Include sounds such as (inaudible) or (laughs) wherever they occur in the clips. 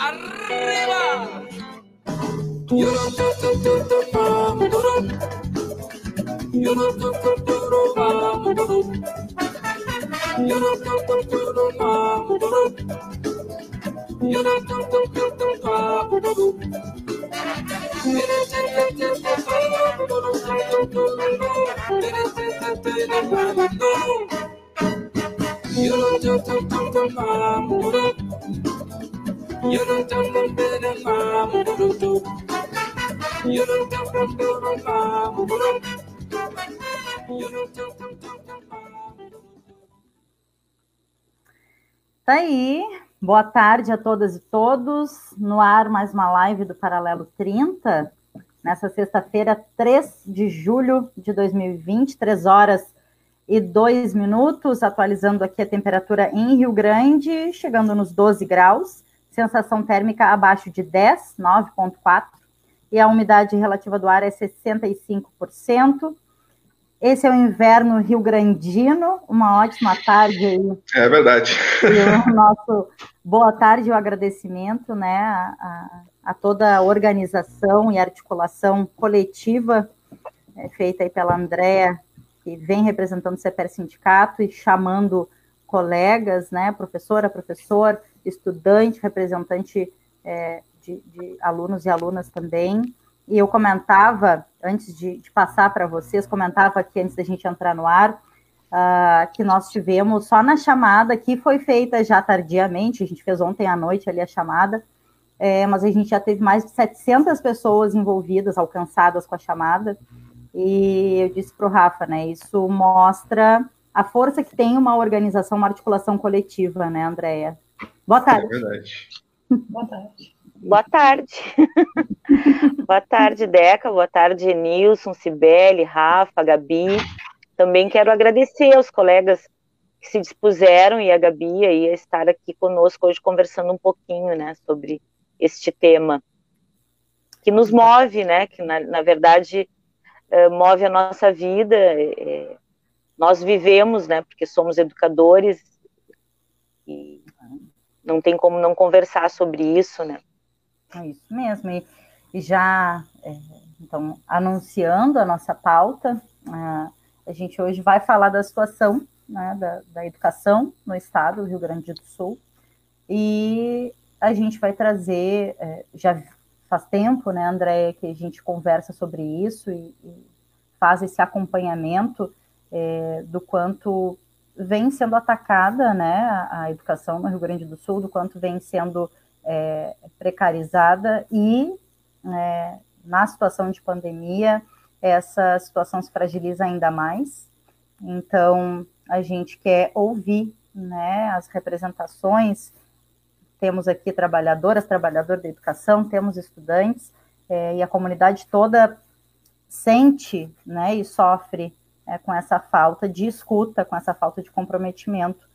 Arriba! (laughs) Tá aí. Boa tarde a todas e todos. No ar, mais uma live do Paralelo 30. Nessa sexta-feira, 3 de julho de 2020, 3 horas e 2 minutos. Atualizando aqui a temperatura em Rio Grande, chegando nos 12 graus. Sensação térmica abaixo de 10, 9,4. E a umidade relativa do ar é 65%. Esse é o inverno rio-grandino, uma ótima tarde aí. É verdade. E o nosso boa tarde e o agradecimento né, a, a, toda a organização e articulação coletiva é, feita aí pela Andréa, que vem representando o CEPER Sindicato e chamando colegas, né, professora, professor, estudante, representante é, de, de alunos e alunas também, e eu comentava, antes de, de passar para vocês, comentava aqui antes da gente entrar no ar, uh, que nós tivemos só na chamada, que foi feita já tardiamente, a gente fez ontem à noite ali a chamada, é, mas a gente já teve mais de 700 pessoas envolvidas, alcançadas com a chamada, e eu disse para o Rafa, né, isso mostra a força que tem uma organização, uma articulação coletiva, né, Andréia? Boa tarde. É verdade. Boa tarde. Boa tarde. (laughs) Boa tarde, Deca. Boa tarde, Nilson, Cibele, Rafa, Gabi. Também quero agradecer aos colegas que se dispuseram e a Gabi aí a estar aqui conosco hoje conversando um pouquinho, né, sobre este tema que nos move, né, que na, na verdade uh, move a nossa vida. É, nós vivemos, né, porque somos educadores e não tem como não conversar sobre isso, né. É isso mesmo. E, e já, é, então, anunciando a nossa pauta, a, a gente hoje vai falar da situação né, da, da educação no estado do Rio Grande do Sul. E a gente vai trazer, é, já faz tempo, né, Andréia, que a gente conversa sobre isso e, e faz esse acompanhamento é, do quanto vem sendo atacada né, a, educação no Rio Grande do Sul, do quanto vem sendo é, precarizada e, é, na situação de pandemia, essa situação se fragiliza ainda mais. Então, a gente quer ouvir né, as representações. Temos aqui trabalhadoras, trabalhador da educação, temos estudantes, é, e a comunidade toda sente né, e sofre é, com essa falta de escuta, com essa falta de comprometimento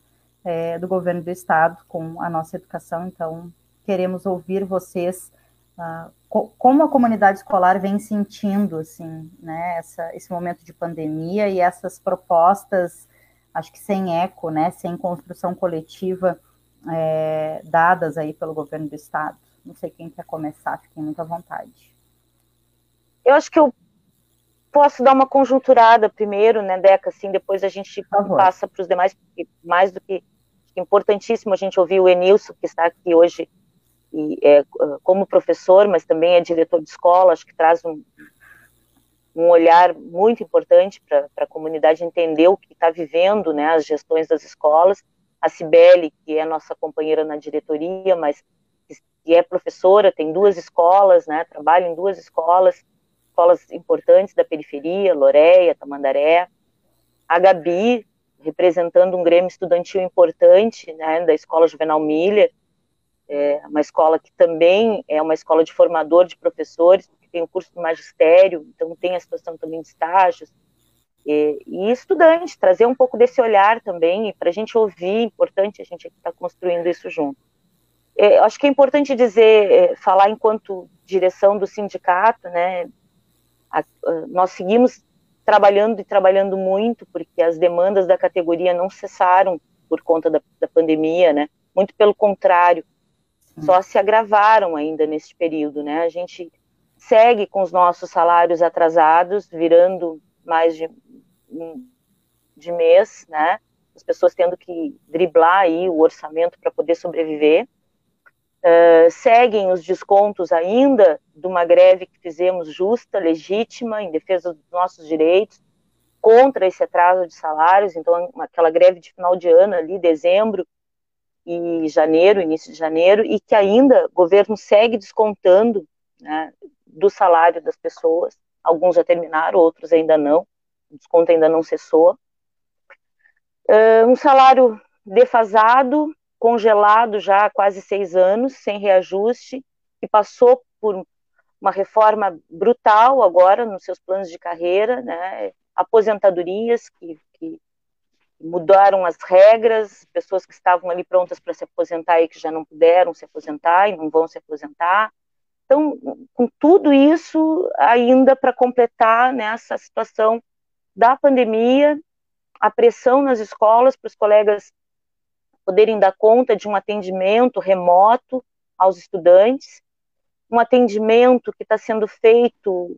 é, do governo do estado com a nossa educação. Então, queremos ouvir vocês uh, co como a comunidade escolar vem sentindo assim, né, essa, esse momento de pandemia e essas propostas, acho que sem eco, né, sem construção coletiva é, dadas aí pelo governo do estado. Não sei quem quer começar, fiquem muito à vontade. Eu acho que eu posso dar uma conjunturada primeiro, né, Deca, assim, depois a gente passa para os demais, porque mais do que importantíssimo a gente ouvir o Enilson, que está aqui hoje e é, como professor, mas também é diretor de escola, acho que traz um, um olhar muito importante para a comunidade entender o que está vivendo, né, as gestões das escolas. A Cibele, que é nossa companheira na diretoria, mas que é professora, tem duas escolas, né, trabalha em duas escolas, escolas importantes da periferia, Loreia, Tamandaré. A Gabi, representando um grêmio estudantil importante, né, da Escola Juvenal Miller, é uma escola que também é uma escola de formador de professores, que tem o curso de magistério, então tem a situação também de estágios, e, e estudante, trazer um pouco desse olhar também, e para a gente ouvir, importante a gente estar tá construindo isso junto. É, acho que é importante dizer, é, falar enquanto direção do sindicato, né, a, nós seguimos trabalhando e trabalhando muito, porque as demandas da categoria não cessaram por conta da, da pandemia, né, muito pelo contrário, só se agravaram ainda nesse período, né? A gente segue com os nossos salários atrasados, virando mais de, de mês, né? As pessoas tendo que driblar aí o orçamento para poder sobreviver. Uh, seguem os descontos ainda de uma greve que fizemos justa, legítima, em defesa dos nossos direitos, contra esse atraso de salários. Então, aquela greve de final de ano ali, dezembro, e janeiro, início de janeiro, e que ainda o governo segue descontando né, do salário das pessoas. Alguns já terminaram, outros ainda não. O desconto ainda não cessou. Uh, um salário defasado, congelado já há quase seis anos, sem reajuste, que passou por uma reforma brutal agora nos seus planos de carreira, né? aposentadorias que, que mudaram as regras, pessoas que estavam ali prontas para se aposentar e que já não puderam se aposentar e não vão se aposentar. Então, com tudo isso, ainda para completar nessa né, situação da pandemia, a pressão nas escolas para os colegas poderem dar conta de um atendimento remoto aos estudantes, um atendimento que está sendo feito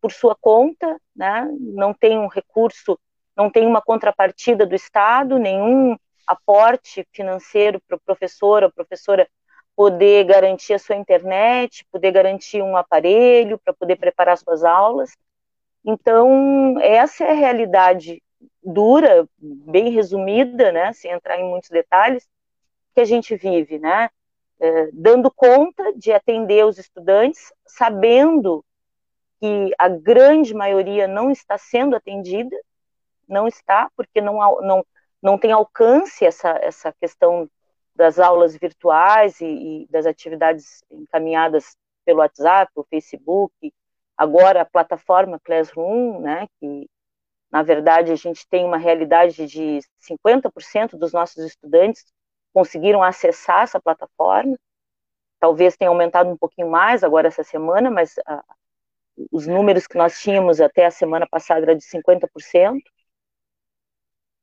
por sua conta, né? não tem um recurso não tem uma contrapartida do Estado, nenhum aporte financeiro para o professor ou professora poder garantir a sua internet, poder garantir um aparelho para poder preparar suas aulas. Então, essa é a realidade dura, bem resumida, né, sem entrar em muitos detalhes, que a gente vive, né, é, dando conta de atender os estudantes, sabendo que a grande maioria não está sendo atendida, não está, porque não, não, não tem alcance essa, essa questão das aulas virtuais e, e das atividades encaminhadas pelo WhatsApp, o Facebook, agora a plataforma Classroom, né, que na verdade a gente tem uma realidade de 50% dos nossos estudantes conseguiram acessar essa plataforma, talvez tenha aumentado um pouquinho mais agora essa semana, mas ah, os números que nós tínhamos até a semana passada era de 50%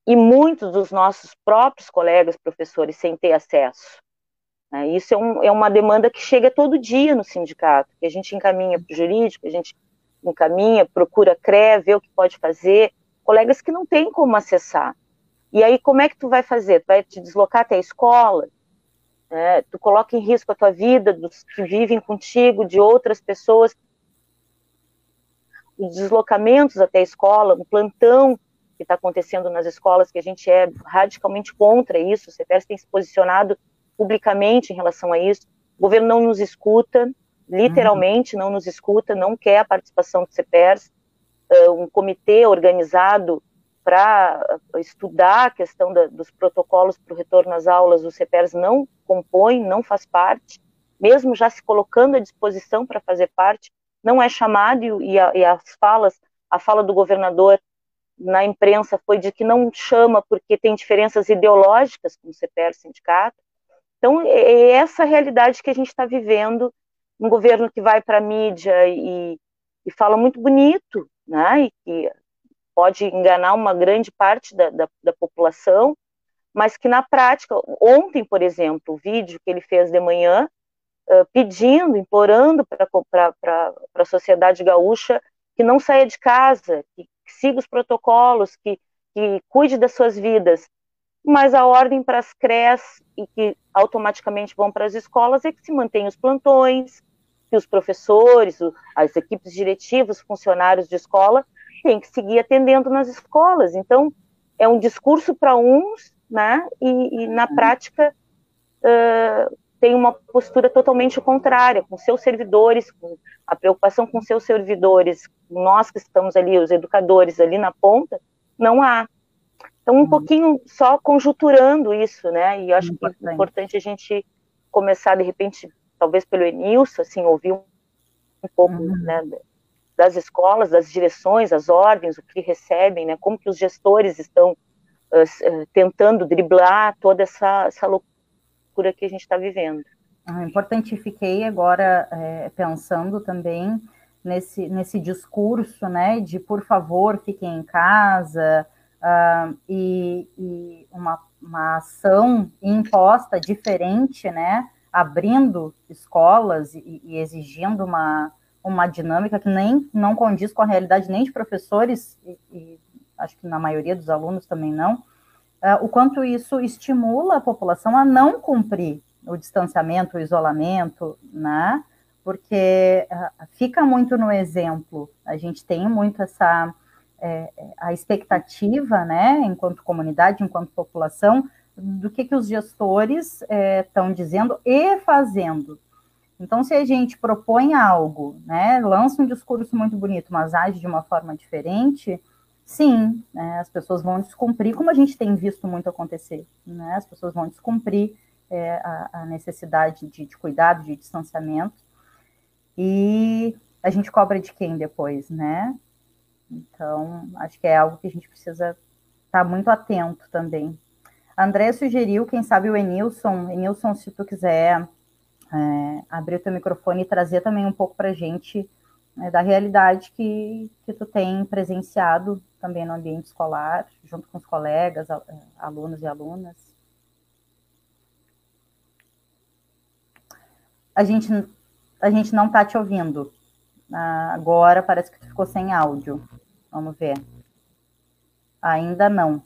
e muitos dos nossos próprios colegas professores sem ter acesso. Né? Isso é, um, é, uma demanda que chega todo dia no sindicato, que a gente encaminha para o jurídico, a gente encaminha, procura CRE, vê o que pode fazer, colegas que não têm como acessar. E aí, como é que tu vai fazer? Tu vai te deslocar até a escola? Né? Tu coloca em risco a tua vida, dos que vivem contigo, de outras pessoas. Os deslocamentos até a escola, um plantão que está acontecendo nas escolas, que a gente é radicalmente contra isso, o CEPERS tem se posicionado publicamente em relação a isso, o governo não nos escuta, literalmente uhum. não nos escuta, não quer a participação do CEPERS, um comitê organizado para estudar a questão da, dos protocolos para o retorno às aulas, o CEPERS não compõe, não faz parte, mesmo já se colocando à disposição para fazer parte, não é chamado e, a, e as falas, a fala do governador na imprensa foi de que não chama porque tem diferenças ideológicas com o CPR sindicato. Então, é, é essa realidade que a gente está vivendo, um governo que vai para a mídia e, e, fala muito bonito, né, e que pode enganar uma grande parte da, da, da população, mas que na prática, ontem, por exemplo, o vídeo que ele fez de manhã, uh, pedindo, implorando para a sociedade gaúcha que não saia de casa, que, que siga os protocolos, que, que cuide das suas vidas. Mas a ordem para as CREs e que automaticamente vão para as escolas é que se mantenham os plantões, que os professores, as equipes diretivas, funcionários de escola têm que seguir atendendo nas escolas. Então, é um discurso para uns, né? E, e na uhum. prática uh, tem uma postura totalmente contrária, com seus servidores, com a preocupação com seus servidores, nós que estamos ali, os educadores ali na ponta, não há. Então, um uhum. pouquinho só conjunturando isso, né? E eu acho importante. que é importante a gente começar, de repente, talvez pelo Enilson, assim, ouvir um, um pouco, uhum. né, das escolas, das direções, as ordens, o que recebem, né? Como que os gestores estão uh, tentando driblar toda essa, essa loucura loucura que a gente está vivendo. Ah, importante, fiquei agora é, pensando também nesse, nesse discurso, né, de por favor, fiquem em casa, uh, e, e uma, uma ação imposta diferente, né, abrindo escolas e, e, exigindo uma, uma dinâmica que nem não condiz com a realidade nem de professores, e, e acho que na maioria dos alunos também não, uh, o quanto isso estimula a população a não cumprir o distanciamento, o isolamento, né? Porque uh, fica muito no exemplo. A gente tem muito essa é, a expectativa, né, enquanto comunidade, enquanto população, do que, que os gestores estão é, dizendo e fazendo. Então, se a gente propõe algo, né, lança um discurso muito bonito, mas age de uma forma diferente, sim, né, as pessoas vão descumprir, como a gente tem visto muito acontecer, né, as pessoas vão descumprir é, a, a, necessidade de, de, cuidado, de distanciamento, e a gente cobra de quem depois, né? Então, acho que é algo que a gente precisa estar muito atento também. André sugeriu, quem sabe, o Enilson. Enilson, se tu quiser é, abrir o teu microfone e trazer também um pouco para a gente né, da realidade que, que tu tem presenciado também no ambiente escolar, junto com os colegas, alunos e alunas. A gente, a gente não está te ouvindo. Ah, agora parece que tu ficou sem áudio. Vamos ver. Ainda não.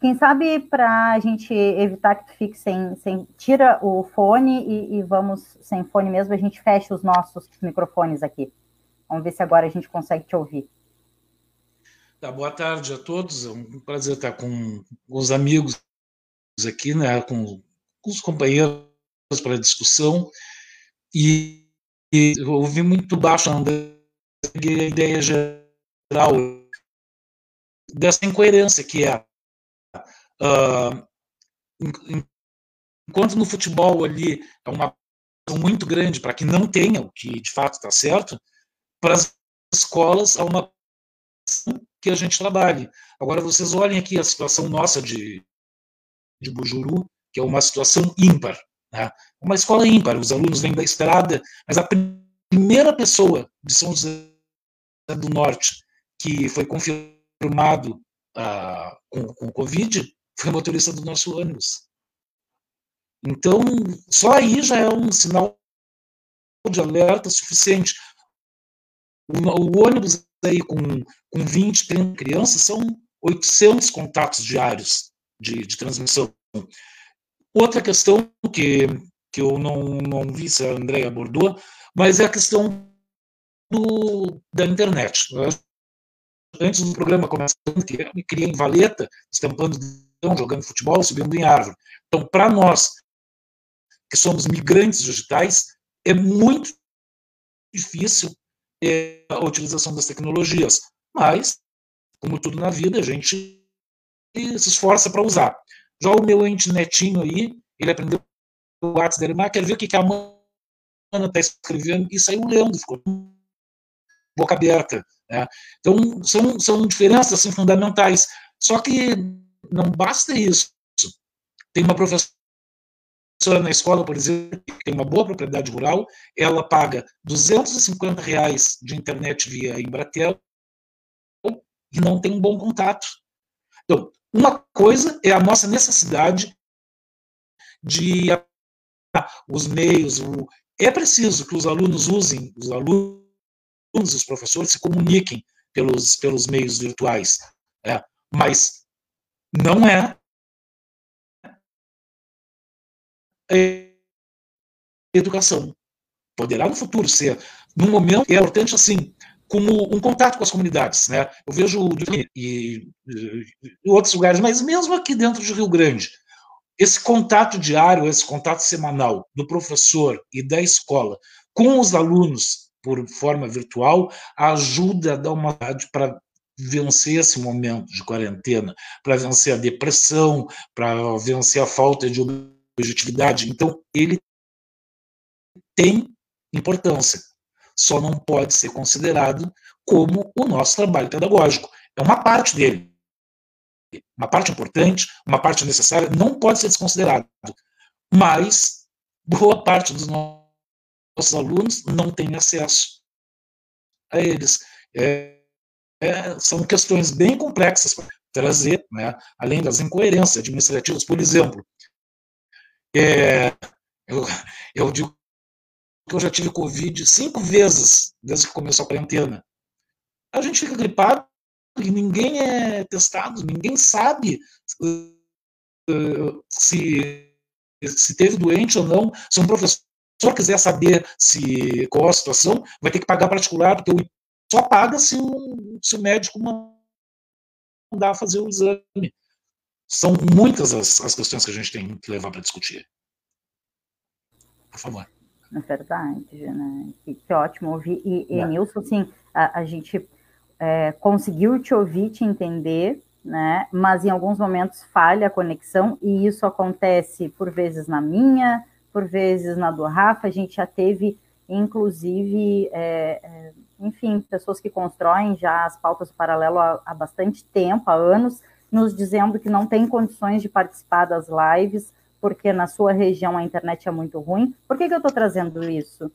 Quem sabe para a gente evitar que tu fique sem, sem tira o fone e, e, vamos sem fone mesmo, a gente fecha os nossos microfones aqui. Vamos ver se agora a gente consegue te ouvir. Tá, boa tarde a todos. É um prazer estar com os amigos aqui, né, com, com os companheiros para discussão. E, e eu ouvi muito baixo a ideia geral dessa incoerência que é Uh, enquanto no futebol ali é uma muito grande para que não tenha o que de fato está certo, para as escolas há uma que a gente trabalhe. Agora vocês olhem aqui a situação nossa de, de Bujuru, que é uma situação ímpar. Né? Uma escola ímpar, os alunos vêm da estrada, mas a primeira pessoa de São José do Norte que foi confirmado ah, com, com Covid foi motorista do nosso ônibus. Então, só aí já é um sinal de alerta suficiente. O, o ônibus aí com, com 20, 30 crianças são 800 contatos diários de, de transmissão. Outra questão que, que eu não, não vi se a Andrea abordou, mas é a questão do, da internet. Antes do programa começar, eu me criei em valeta, estampando jogando futebol, subindo em árvore. Então, para nós, que somos migrantes digitais, é muito difícil é, a utilização das tecnologias. Mas, como tudo na vida, a gente se esforça para usar. Já o meu ente netinho aí, ele aprendeu o WhatsApp dele, mas quer ver o que, a Mana está escrevendo, e saiu lendo, ficou boca aberta. Né? Então, são, são diferenças assim, fundamentais. Só que não basta isso. Tem uma professora na escola, por exemplo, que tem uma boa propriedade rural, ela paga 250 reais de internet via Embratel e não tem um bom contato. Então, uma coisa é a nossa necessidade de os meios, o, é preciso que os alunos usem, os alunos e os professores se comuniquem pelos, pelos meios virtuais, né? mas não é educação. Poderá no futuro ser. No momento, é importante assim, como um contato com as comunidades. Né? Eu vejo e, e outros lugares, mas mesmo aqui dentro de Rio Grande, esse contato diário, esse contato semanal do professor e da escola com os alunos por forma virtual ajuda a dar uma para vencer esse momento de quarentena, para vencer a depressão, para vencer a falta de objetividade. Então, ele tem importância, só não pode ser considerado como o nosso trabalho pedagógico. É uma parte dele. Uma parte importante, uma parte necessária, não pode ser desconsiderado. Mas boa parte dos nossos alunos não tem acesso a eles. É, é, são questões bem complexas para trazer, né, além das incoerências administrativas. Por exemplo, é, Eu, eu digo que eu já tive Covid cinco vezes desde que começou a quarentena. A gente fica gripado e ninguém é testado, ninguém sabe uh, se, se teve doente ou não. Se um professor quiser saber se qual a situação, vai ter que pagar particular, porque o só paga se o, se o médico mandar fazer o exame. São muitas as, as questões que a gente tem que levar para discutir. Por favor. É verdade, né? Que, que ótimo ouvir. E, e Nilson, assim, a, a gente é, conseguiu te ouvir, te entender, né? Mas em alguns momentos falha a conexão, e isso acontece por vezes na minha, por vezes na do Rafa. A gente já teve, inclusive, é, é, enfim, pessoas que constroem já as pautas paralelo há, há bastante tempo, há anos, nos dizendo que não tem condições de participar das lives, porque na sua região a internet é muito ruim. Por que, que eu estou trazendo isso?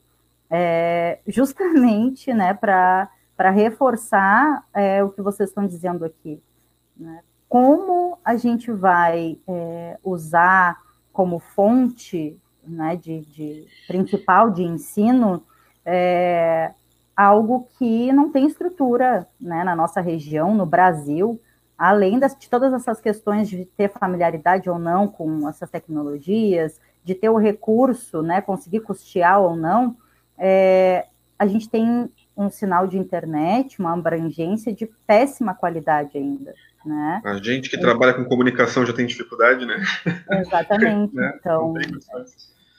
É, justamente né, para reforçar é, o que vocês estão dizendo aqui. Né? Como a gente vai é, usar como fonte né, de, de, principal de ensino é, algo que não tem estrutura né, na nossa região, no Brasil, além das, de todas essas questões de ter familiaridade ou não com essas tecnologias, de ter o recurso, né, conseguir custear ou não, é, a gente tem um sinal de internet, uma abrangência de péssima qualidade ainda. Né? A gente que trabalha com comunicação já tem dificuldade, né? Exatamente. (laughs) né? Então,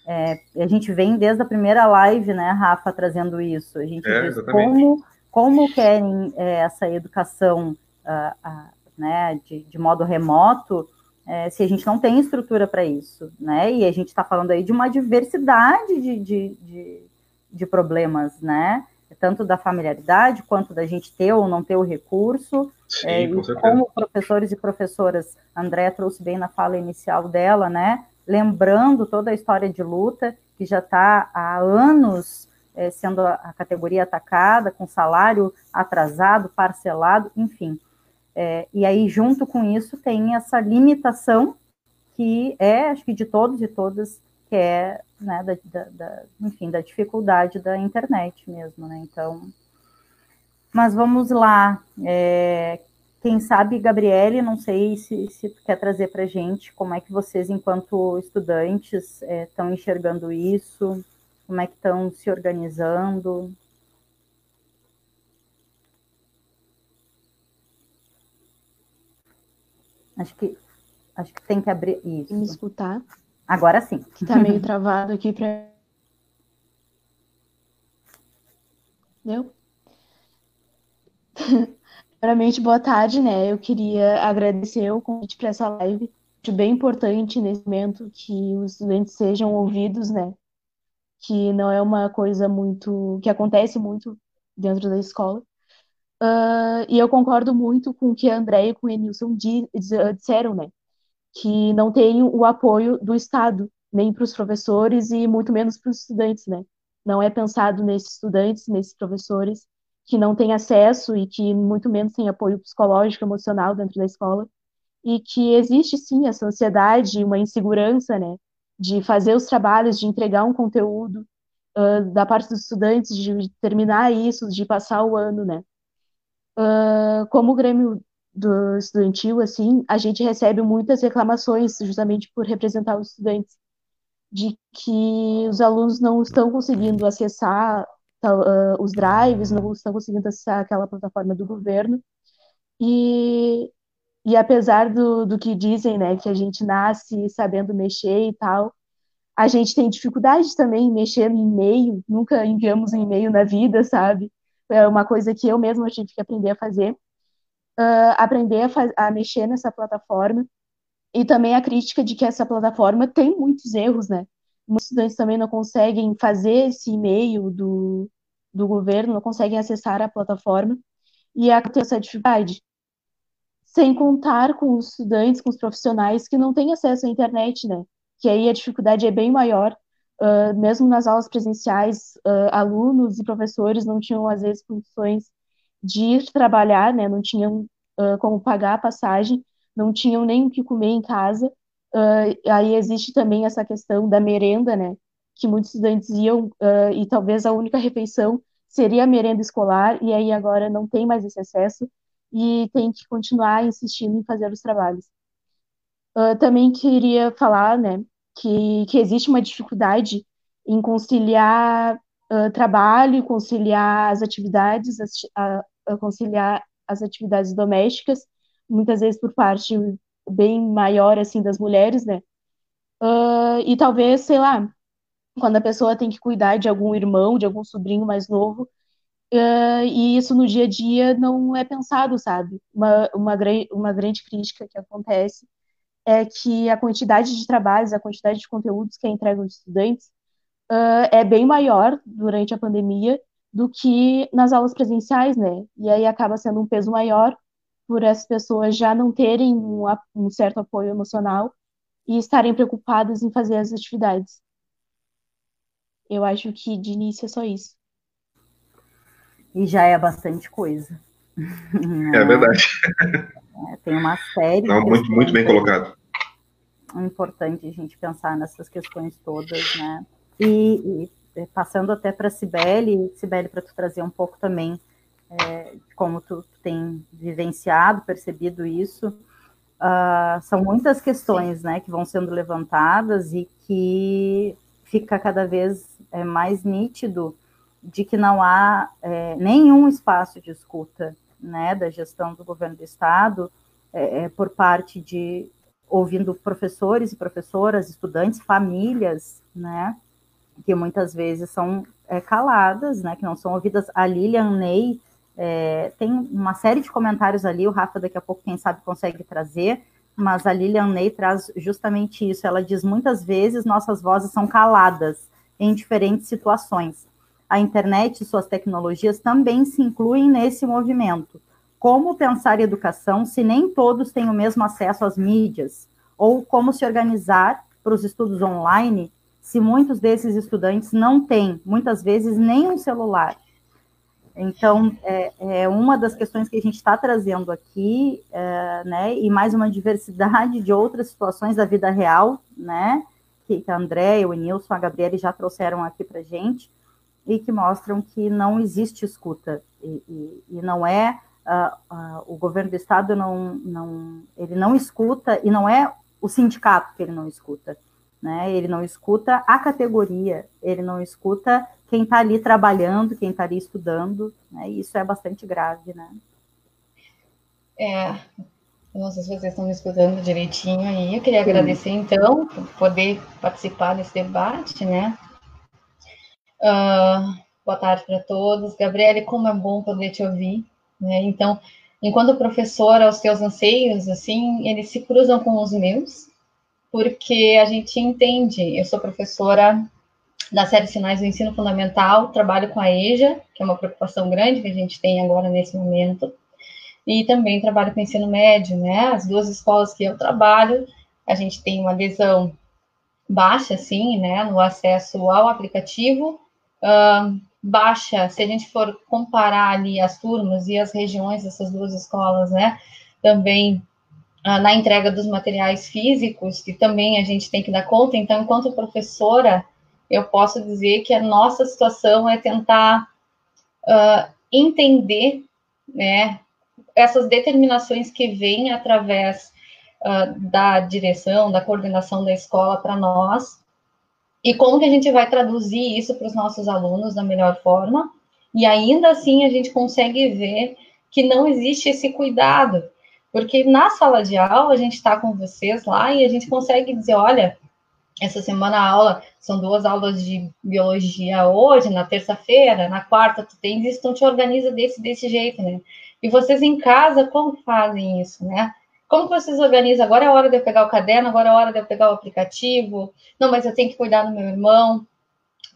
é, a gente vem desde a primeira live, né, Rafa, trazendo isso. A gente é, diz como, como querem é, essa educação uh, uh, né, de, de, modo remoto, é, se a gente não tem estrutura para isso, né? E a gente está falando aí de uma diversidade de, de, de, de problemas, né? Tanto da familiaridade quanto da gente ter ou não ter o recurso. Sim, é, com e como professores e professoras, a André trouxe bem na fala inicial dela, né? Lembrando toda a história de luta, que já está há anos é, sendo a, categoria atacada, com salário atrasado, parcelado, enfim. É, e aí, junto com isso, tem essa limitação que é, acho que de todos e todas, que é, né, da, da, da, enfim, da dificuldade da internet mesmo, né? Então, mas vamos lá. É, quem sabe, Gabriele, não sei se, se tu quer trazer para a gente como é que vocês, enquanto estudantes, estão é, enxergando isso, como é que estão se organizando. Acho que acho que tem que abrir isso. Me escutar. Agora sim. Que está meio (laughs) travado aqui para. Deu? Primeiramente, boa tarde, né? Eu queria agradecer o convite para essa live. Acho bem importante nesse momento que os estudantes sejam ouvidos, né? Que não é uma coisa muito. que acontece muito dentro da escola. Uh, e eu concordo muito com o que a André e com o Enilson disseram, né? Que não tem o apoio do Estado, nem para os professores e muito menos para os estudantes, né? Não é pensado nesses estudantes, nesses professores que não tem acesso e que muito menos tem apoio psicológico, emocional dentro da escola, e que existe sim essa ansiedade, uma insegurança, né, de fazer os trabalhos, de entregar um conteúdo uh, da parte dos estudantes, de terminar isso, de passar o ano, né. Uh, como o Grêmio do estudantil, assim, a gente recebe muitas reclamações justamente por representar os estudantes, de que os alunos não estão conseguindo acessar uh, os drives, não estão conseguindo acessar aquela plataforma do governo. E, e apesar do, do que dizem, né, que a gente nasce sabendo mexer e tal, a gente tem dificuldade também em mexer no e-mail, nunca enviamos um e-mail na vida, sabe? É uma coisa que eu mesma tive que aprender a fazer. Uh, aprender a, a mexer nessa plataforma e também a crítica de que essa plataforma tem muitos erros, né? Muitos estudantes também não conseguem fazer esse e-mail do, do governo, não conseguem acessar a plataforma e é tem essa dificuldade. Sem contar com os estudantes, com os profissionais que não têm acesso à internet, né? Que aí a dificuldade é bem maior. Uh, mesmo nas aulas presenciais, uh, alunos e professores não tinham, às vezes, condições de ir trabalhar, né? Não tinham uh, como pagar a passagem, não tinham nem o que comer em casa. aí existe também essa questão da merenda, né? Que muitos estudantes iam uh, e talvez a única refeição seria a merenda escolar, e aí agora não tem mais esse acesso e tem que continuar insistindo em fazer os trabalhos. Uh, também queria falar, né, que, que existe uma dificuldade em conciliar uh, trabalho, conciliar as atividades, as, a, conciliar as atividades domésticas, muitas vezes por parte bem maior, assim, das mulheres, né, uh, e talvez, sei lá, quando a pessoa tem que cuidar de algum irmão, de algum sobrinho mais novo, uh, e isso no dia a dia não é pensado, sabe? Uma, uma, uma grande crítica que acontece é que a quantidade de trabalhos, a quantidade de conteúdos que é entregue aos estudantes uh, é bem maior durante a pandemia do que nas aulas presenciais, né? E aí acaba sendo um peso maior por essas pessoas já não terem um, um certo apoio emocional e estarem preocupadas em fazer as atividades. Eu acho que de início é só isso. E já é bastante coisa. (laughs) É verdade. É, tem uma série. Não, muito, muito bem colocado. É importante a gente pensar nessas questões todas, né? E, e é, passando até para a Cibele, Cibele, para tu trazer um pouco também é, como tu, tu tem vivenciado, percebido isso, uh, são muitas questões né, que vão sendo levantadas e que fica cada vez é, mais nítido de que não há é, nenhum espaço de escuta né, da gestão do governo do Estado é, é, por parte de ouvindo professores e professoras, estudantes, famílias, né, que muitas vezes são é, caladas, né, que não são ouvidas. A Lilian Ney é, tem uma série de comentários ali, o Rafa daqui a pouco, quem sabe, consegue trazer, mas a Lilian Ney traz justamente isso. Ela diz muitas vezes nossas vozes são caladas em diferentes situações. A internet e suas tecnologias também se incluem nesse movimento. Como pensar educação se nem todos têm o mesmo acesso às mídias? Ou como se organizar para os estudos online se muitos desses estudantes não têm, muitas vezes, nem um celular? Então, é, é, uma das questões que a gente está trazendo aqui, é, né, e mais uma diversidade de outras situações da vida real, né, que, que a André, o Nilson, a Gabriele já trouxeram aqui para gente, e que mostram que não existe escuta, e, e, e não é, uh, uh, o governo do Estado não, não, ele não escuta, e não é o sindicato que ele não escuta, né, ele não escuta a categoria, ele não escuta quem está ali trabalhando, quem está ali estudando, né? E isso é bastante grave, né? É, não sei se vocês estão me escutando direitinho aí. Eu queria Sim. agradecer, então, por poder participar desse debate, né? Uh, boa tarde para todos. Gabriele, como é bom poder te ouvir, né? Então, enquanto professora, os teus anseios, assim, eles se cruzam com os meus, porque a gente entende. Eu sou professora da série Sinais do Ensino Fundamental, trabalho com a EJA, que é uma preocupação grande que a gente tem agora nesse momento, e também trabalho com ensino médio, né? As duas escolas que eu trabalho, a gente tem uma adesão baixa, assim, né, no acesso ao aplicativo, uh, baixa, se a gente for comparar ali as turmas e as regiões dessas duas escolas, né, também uh, na entrega dos materiais físicos, que também a gente tem que dar conta, então, enquanto professora, eu posso dizer que a nossa situação é tentar uh, entender, né, essas determinações que vêm através uh, da direção, da coordenação da escola para nós, e como que a gente vai traduzir isso para os nossos alunos da melhor forma, e ainda assim a gente consegue ver que não existe esse cuidado, porque na sala de aula a gente está com vocês lá e a gente consegue dizer, olha, essa semana a aula são duas aulas de biologia hoje, na terça-feira, na quarta tu tens isso, então te organiza desse, desse jeito, né? E vocês em casa, como fazem isso, né? Como vocês organizam? Agora é hora de eu pegar o caderno, agora é hora de eu pegar o aplicativo. Não, mas eu tenho que cuidar do meu irmão.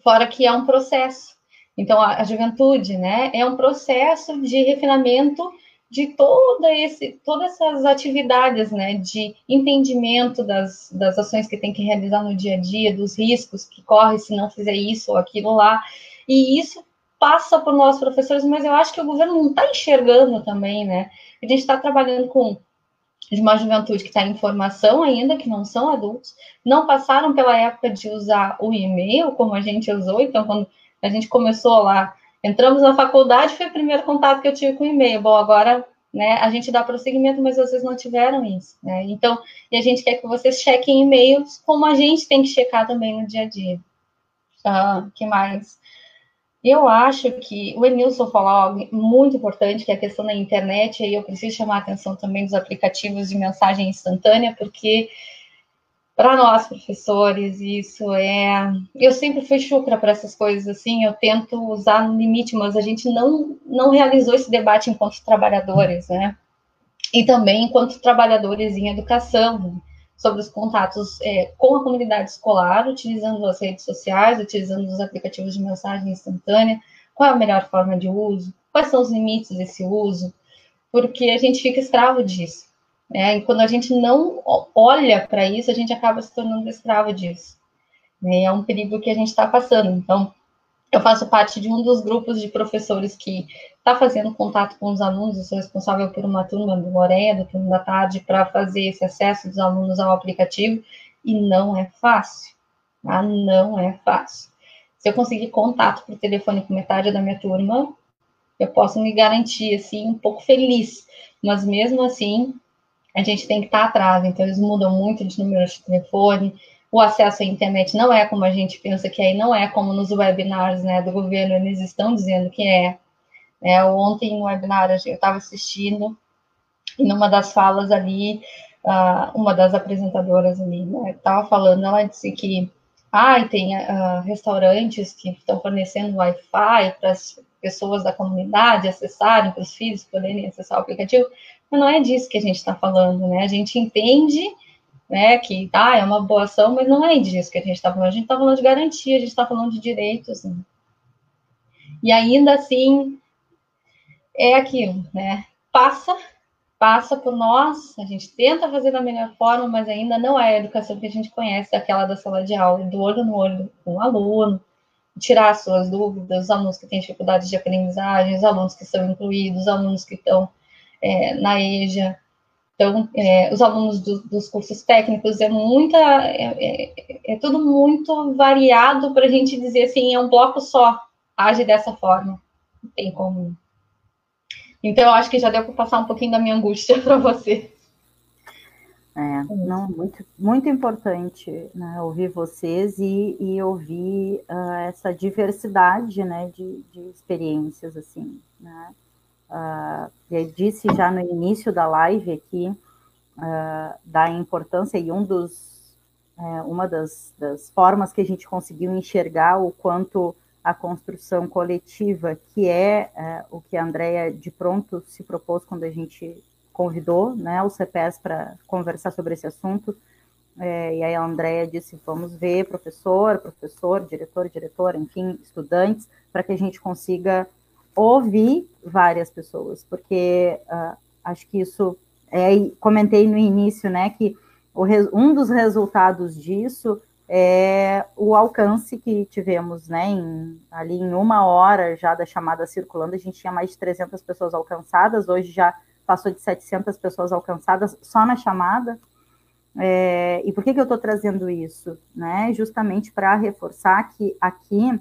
Fora que é um processo. Então, a, a juventude, né? É um processo de refinamento de toda esse, todas essas atividades, né, de entendimento das, das ações que tem que realizar no dia a dia, dos riscos que corre se não fizer isso ou aquilo lá, e isso passa por nós professores, mas eu acho que o governo não está enxergando também, né, a gente está trabalhando com de uma juventude que está em formação ainda, que não são adultos, não passaram pela época de usar o e-mail como a gente usou, então quando a gente começou lá, entramos na faculdade, foi o primeiro contato que eu tive com o e-mail. Bom, agora né, a gente dá prosseguimento, mas vocês não tiveram isso. Né? Então, e a gente quer que vocês chequem e-mails como a gente tem que checar também no dia a dia. Ah, que mais? Eu acho que o Emilson falou algo muito importante, que é a questão da internet, e eu preciso chamar a atenção também dos aplicativos de mensagem instantânea, porque para nós, professores, isso é. Eu sempre fui chucra para essas coisas, assim, eu tento usar no limite, mas a gente não, não realizou esse debate enquanto trabalhadores, né? E também enquanto trabalhadores em educação, sobre os contatos é, com a comunidade escolar, utilizando as redes sociais, utilizando os aplicativos de mensagem instantânea, qual é a melhor forma de uso, quais são os limites desse uso, porque a gente fica escravo disso. Né? E quando a gente não olha para isso, a gente acaba se tornando escravo disso. Né? É um perigo que a gente está passando. Então, eu faço parte de um dos grupos de professores que está fazendo contato com os alunos, eu sou responsável por uma turma do Moreia, do turno da tarde, para fazer esse acesso dos alunos ao aplicativo, e não é fácil, tá? Não é fácil. Se eu conseguir contato por telefone com metade da minha turma, eu posso me garantir, assim, um pouco feliz, mas mesmo assim, a gente tem que estar tá atrás, então eles mudam muito de número de telefone, o acesso à internet não é como a gente pensa que é, não é como nos webinars né, do governo, eles estão dizendo que é. é ontem, no webinar, eu estava assistindo, e numa das falas ali, uh, uma das apresentadoras ali, né, estava falando, ela disse que ah, tem uh, restaurantes que estão fornecendo Wi-Fi para as pessoas da comunidade acessarem, para os filhos poderem acessar o aplicativo, mas não é disso que a gente está falando, né? A gente entende né, que tá, é uma boa ação, mas não é disso que a gente está falando. A gente está falando de garantia, a gente está falando de direitos. Né? E ainda assim, é aquilo, né? Passa, passa por nós, a gente tenta fazer da melhor forma, mas ainda não é a educação que a gente conhece, aquela da sala de aula, do olho no olho com o aluno, tirar suas dúvidas, os alunos que têm dificuldades de aprendizagem, os alunos que são incluídos, os alunos que estão é, na EJA, então, é, os alunos do, dos cursos técnicos é muita, é, é, é tudo muito variado para a gente dizer assim, é um bloco só, age dessa forma, não tem como. Então, eu acho que já deu para passar um pouquinho da minha angústia (laughs) para você. É, não, muito, muito importante né, ouvir vocês e, e ouvir uh, essa diversidade né, de, de experiências, assim, né? Uh, disse já no início da live aqui uh, da importância e um dos, uh, uma das, das, formas que a gente conseguiu enxergar o quanto a construção coletiva, que é uh, o que a Andrea de pronto se propôs quando a gente convidou né, o CPS para conversar sobre esse assunto, é, e aí a Andrea disse, vamos ver professor, professor, diretor, diretora, enfim, estudantes, para que a gente consiga ouvir várias pessoas, porque uh, acho que isso é, comentei no início, né, que o, um dos resultados disso é o alcance que tivemos, né, em, ali em uma hora já da chamada circulando, a gente tinha mais de 300 pessoas alcançadas, hoje já passou de 700 pessoas alcançadas só na chamada, é, e por que, que eu estou trazendo isso? Né? Justamente para reforçar que aqui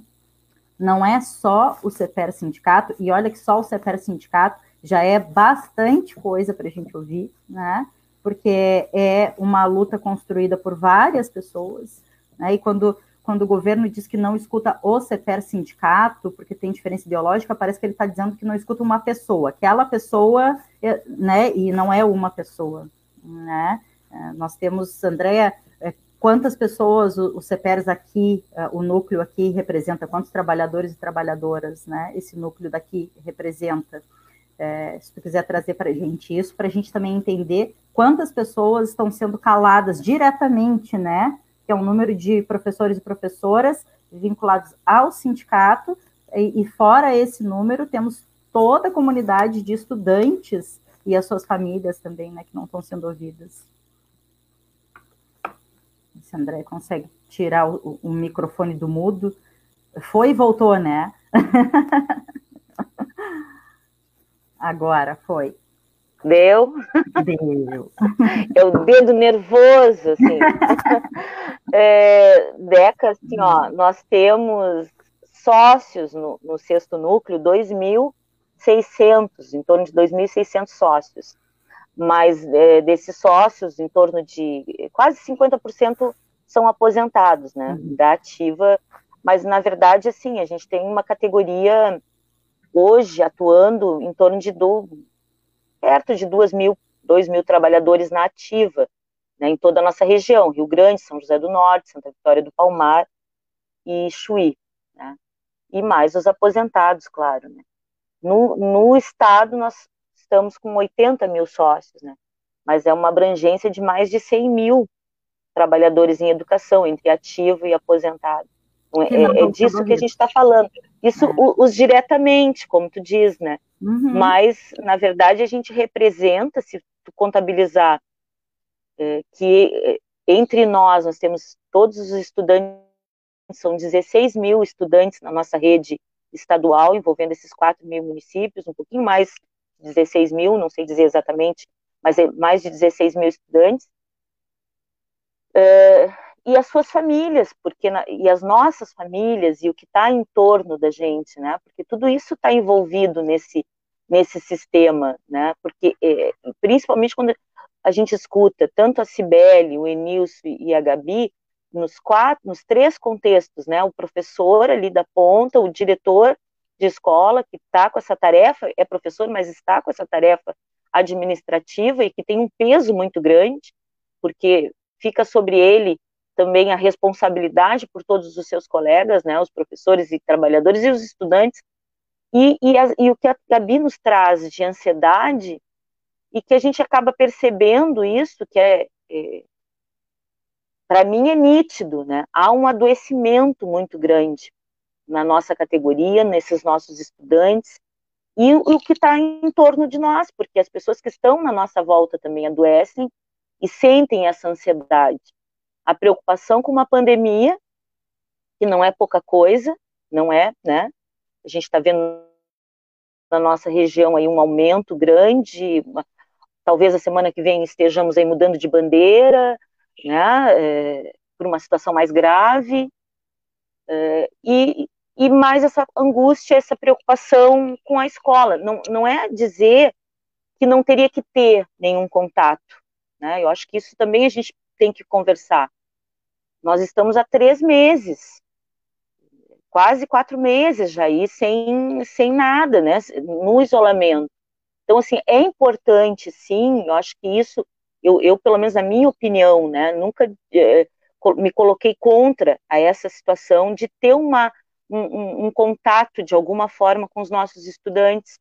não é só o CEPER Sindicato, e olha que só o CEPER Sindicato já é bastante coisa para a gente ouvir, né? Porque é uma luta construída por várias pessoas, né? E quando, quando o governo diz que não escuta o CEPER Sindicato, porque tem diferença ideológica, parece que ele está dizendo que não escuta uma pessoa, aquela pessoa, é, né? E não é uma pessoa, né? É, nós temos, Andréa, quantas pessoas o, o CEPERS aqui, uh, o núcleo aqui representa, quantos trabalhadores e trabalhadoras, né, esse núcleo daqui representa. É, se tu quiser trazer para a gente isso, para a gente também entender quantas pessoas estão sendo caladas diretamente, né, que é um número de professores e professoras vinculados ao sindicato, e, e fora esse número, temos toda a comunidade de estudantes e as suas famílias também, né, que não estão sendo ouvidas se André consegue tirar o, o microfone do mudo. Foi e voltou, né? (laughs) Agora foi. Deu? Deu. É o dedo nervoso, assim. (laughs) é, Deca, assim, ó, nós temos sócios no, no sexto núcleo, 2.600, em torno de 2.600 sócios. Mas é, desses sócios, em torno de quase 50% são aposentados, né, uhum. da ativa. Mas, na verdade, assim, a gente tem uma categoria hoje atuando em torno de do, perto de 2 mil, 2 mil trabalhadores na ativa, né, em toda a nossa região, Rio Grande, São José do Norte, Santa Vitória do Palmar e Chuí, né, e mais os aposentados, claro. Né. No, no estado, nós estamos com 80 mil sócios, né, mas é uma abrangência de mais de 100 mil trabalhadores em educação, entre ativo e aposentado. Então, é, é, disso que a gente está falando. Isso é. os diretamente, como tu diz, né? Uhum. Mas, na verdade, a gente representa, se tu contabilizar é, que é, entre nós, nós temos todos os estudantes, são 16 mil estudantes na nossa rede estadual, envolvendo esses 4 mil municípios, um pouquinho mais 16 mil, não sei dizer exatamente, mas é mais de 16 mil estudantes. É, e as suas famílias, porque na, e as nossas famílias e o que está em torno da gente, né? Porque tudo isso está envolvido nesse nesse sistema, né? Porque é, principalmente quando a gente escuta tanto a Cibele, o Enilson e a Gabi nos quatro, nos três contextos, né? O professor ali da ponta, o diretor de escola que está com essa tarefa, é professor, mas está com essa tarefa administrativa e que tem um peso muito grande, porque fica sobre ele também a responsabilidade por todos os seus colegas, né, os professores e trabalhadores e os estudantes, e, e, a, e o que a Gabi nos traz de ansiedade, e que a gente acaba percebendo isso, que é, é para mim é nítido, né, há um adoecimento muito grande na nossa categoria, nesses nossos estudantes, e o que está em torno de nós, porque as pessoas que estão na nossa volta também adoecem e sentem essa ansiedade a preocupação com uma pandemia, que não é pouca coisa, não é, né? A gente está vendo na nossa região aí um aumento grande, talvez a semana que vem estejamos aí mudando de bandeira, né? É, por uma situação mais grave, é, e, e mais essa angústia, essa preocupação com a escola. Não, não é dizer que não teria que ter nenhum contato, né? Eu acho que isso também a gente tem que conversar. Nós estamos há três meses, quase quatro meses já aí, sem, sem nada, né? No isolamento. Então, assim, é importante, sim, eu acho que isso, eu, eu pelo menos na minha opinião, né, nunca é, me coloquei contra a essa situação de ter uma, um, um, contato de alguma forma com os nossos estudantes.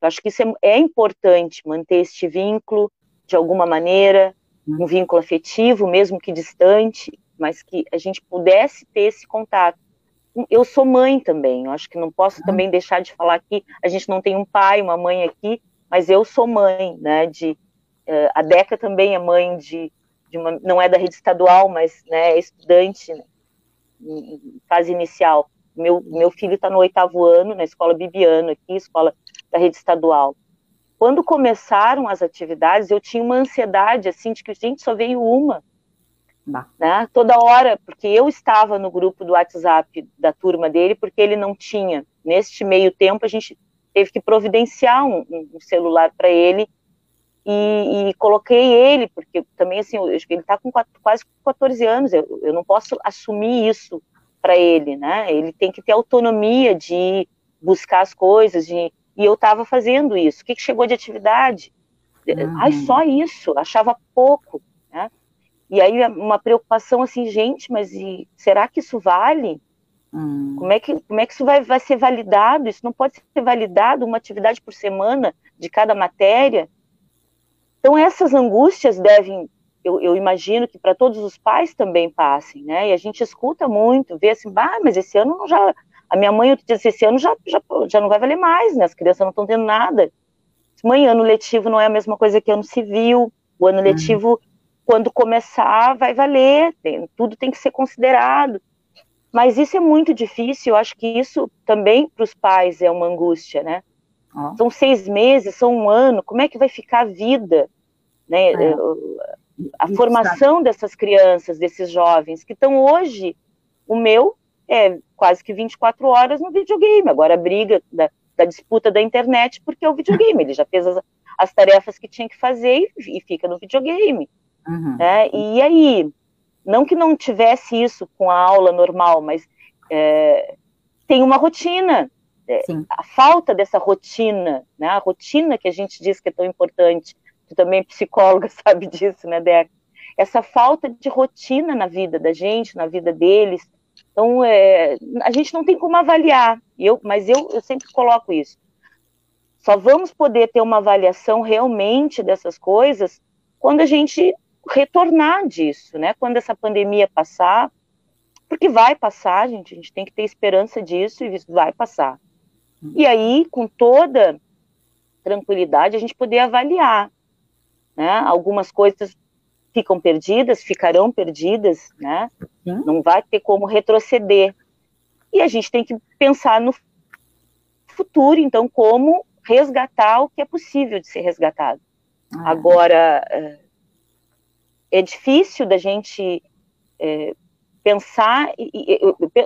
Eu acho que isso é, é importante, manter este vínculo de alguma maneira, um vínculo afetivo, mesmo que distante, mas que a gente pudesse ter esse contato. Eu sou mãe também, eu acho que não posso uhum. também deixar de falar que a gente não tem um pai, uma mãe aqui, mas eu sou mãe, né, de, uh, a Deca também é mãe de, de uma, não é da rede estadual, mas né, é estudante né, fase inicial. Meu, meu filho está no oitavo ano, na escola Bibiano aqui, escola da rede estadual. Quando começaram as atividades, eu tinha uma ansiedade, assim, de que, gente, só veio uma, né? Toda hora, porque eu estava no grupo do WhatsApp da turma dele, porque ele não tinha. Neste meio tempo, a gente teve que providenciar um, um celular para ele e, e, coloquei ele, porque também, assim, ele está com quatro, quase 14 anos, eu, eu não posso assumir isso para ele, né? Ele tem que ter autonomia de buscar as coisas, de, e eu estava fazendo isso. O que, que chegou de atividade? Uhum. Ai, só isso, achava pouco. E aí uma preocupação assim, gente, mas e, será que isso vale? Hum. Como, é que, como é que isso vai, vai ser validado? Isso não pode ser validado uma atividade por semana de cada matéria? Então essas angústias devem, eu, eu imagino que para todos os pais também passem, né? E a gente escuta muito, vê assim, bah, mas esse ano já, a minha mãe outro dia disse, esse ano já, já, já não vai valer mais, né? As crianças não estão tendo nada. Mãe, ano letivo não é a mesma coisa que ano civil. O ano hum. letivo quando começar, vai valer, tem, tudo tem que ser considerado. Mas isso é muito difícil, eu acho que isso também para os pais é uma angústia, né? Oh. São seis meses, são um ano, como é que vai ficar a vida, né? É. A formação dessas crianças, desses jovens, que estão hoje, o meu é quase que 24 horas no videogame, agora a briga da, da disputa da internet, porque é o videogame, ele já fez as, as tarefas que tinha que fazer e, e fica no videogame. Uhum. Né? E aí, não que não tivesse isso com a aula normal, mas é, tem uma rotina. É, a falta dessa rotina, né? a rotina que a gente diz que é tão importante, tu também é psicóloga (laughs) sabe disso, né, Deca? Essa falta de rotina na vida da gente, na vida deles. Então, é, a gente não tem como avaliar, eu, mas eu, eu sempre coloco isso. Só vamos poder ter uma avaliação realmente dessas coisas quando a gente retornar disso, né? Quando essa pandemia passar, porque vai passar, gente, a gente tem que ter esperança disso e isso vai passar. E aí, com toda tranquilidade, a gente poder avaliar, né? Algumas coisas ficam perdidas, ficarão perdidas, né? Não vai ter como retroceder. E a gente tem que pensar no futuro, então, como resgatar o que é possível de ser resgatado. Ah. Agora, é, é difícil da gente é, pensar